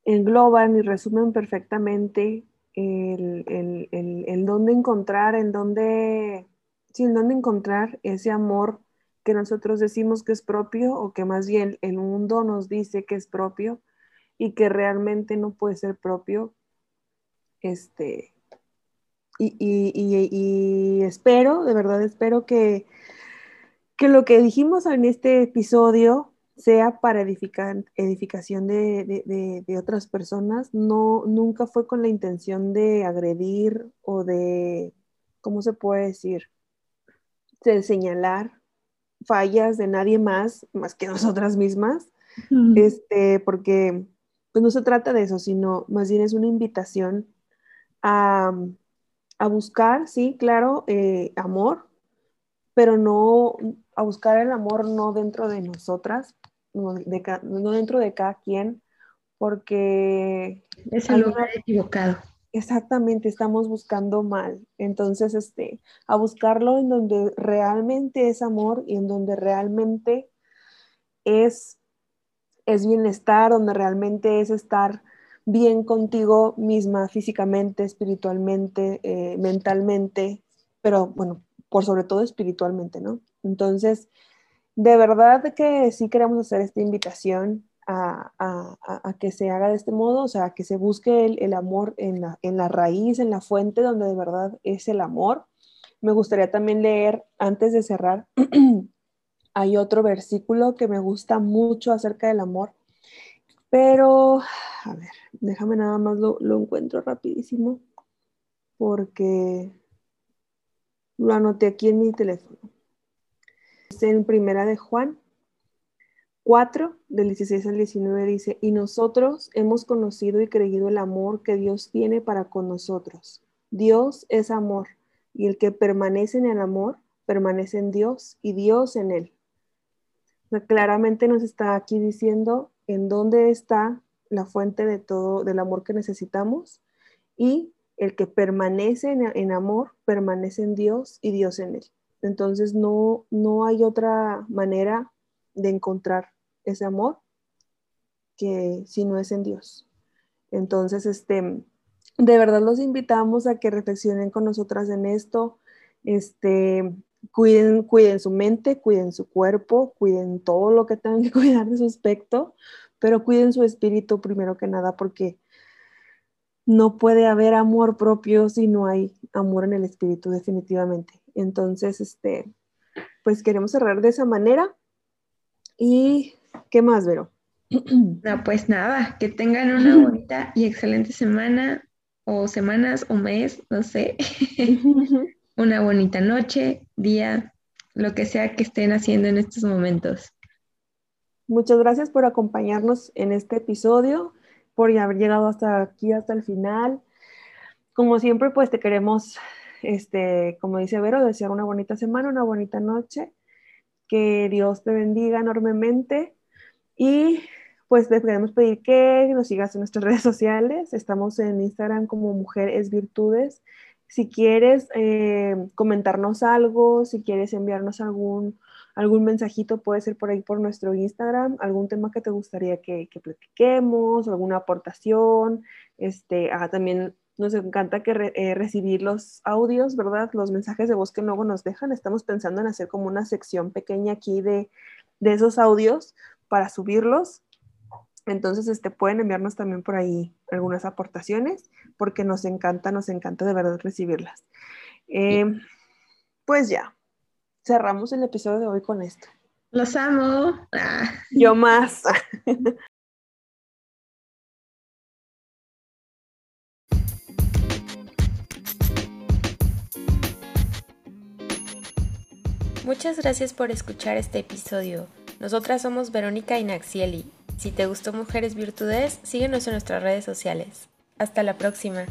engloban y resumen perfectamente el, el, el, el dónde encontrar, en dónde sin dónde encontrar ese amor que nosotros decimos que es propio o que más bien el mundo nos dice que es propio y que realmente no puede ser propio. Este, y, espero, de verdad espero que, que lo que dijimos en este episodio sea para edificación de, de, otras personas. No, nunca fue con la intención de agredir o de, ¿cómo se puede decir? de señalar fallas de nadie más, más que <laughs> nosotras mismas, este, porque pues no se trata de eso, sino más bien es una invitación a, buscar, sí, claro, eh, amor, pero no a buscar el amor no dentro de nosotras, no, dentro de cada quien, porque es el lugar equivocado. exactamente estamos buscando mal. Entonces, este, a buscarlo en donde realmente es amor y en donde realmente es, es bienestar, donde realmente es estar bien contigo misma físicamente, espiritualmente, eh, mentalmente, pero bueno, por sobre todo espiritualmente, ¿no? Entonces, de verdad que sí queremos hacer esta invitación a, que se haga de este modo, o sea, que se busque el, amor en la, en la, raíz, en la fuente donde de verdad es el amor. Me gustaría también leer, antes de cerrar, <clears throat> hay otro versículo que me gusta mucho acerca del amor, pero, a ver, déjame nada más lo, lo encuentro rapidísimo, porque lo anoté aquí en mi teléfono. En primera de Juan 4, del 16 al 19 dice, y nosotros hemos conocido y creído el amor que Dios tiene para con nosotros. Dios es amor, y el que permanece en el amor, permanece en Dios y Dios en él. claramente nos está aquí diciendo en dónde está la fuente de todo, del amor que necesitamos, y el que permanece en, en amor, permanece en Dios y Dios en él. Entonces no, no hay otra manera de encontrar ese amor que si no es en Dios. Entonces, este, de verdad los invitamos a que reflexionen con nosotras en esto, este, cuiden, cuiden su mente, cuiden su cuerpo, cuiden todo lo que tengan que <laughs> cuidar de su aspecto, pero cuiden su espíritu primero que nada porque no puede haber amor propio si no hay amor en el espíritu definitivamente. Entonces, este, pues queremos cerrar de esa manera y ¿Qué más, Vero? <clears throat> No, pues nada, que tengan una <clears throat> bonita y excelente semana o semanas o mes, no sé. <laughs> <laughs> una bonita noche, día, lo que sea que estén haciendo en estos momentos. Muchas gracias por acompañarnos en este episodio, por haber llegado hasta aquí, hasta el final. Como siempre, pues te queremos, este, como dice Vero, desear una bonita semana, una bonita noche. Que Dios te bendiga enormemente y pues te queremos pedir que nos sigas en nuestras <laughs> redes sociales. Estamos en Instagram como Mujeres Virtudes. Si quieres eh, comentarnos algo, si quieres enviarnos algún, algún mensajito, puede ser por ahí por nuestro Instagram, algún tema que te gustaría que, que platiquemos, alguna aportación. Este, ah, también nos encanta que eh, recibir los audios, ¿verdad? Los mensajes de voz que luego nos dejan. Estamos pensando en hacer como una sección pequeña aquí de, de esos audios para subirlos. Entonces, este, pueden enviarnos también por ahí algunas aportaciones, porque nos encanta, nos encanta de verdad recibirlas. Em, pues ya, cerramos el episodio de hoy con esto. Los amo. Ah. Yo más. <laughs> Muchas gracias por escuchar este episodio. Nosotras somos Verónica y Naxieli. Si te gustó Mujeres Virtudes, síguenos en nuestras redes sociales. Hasta la próxima.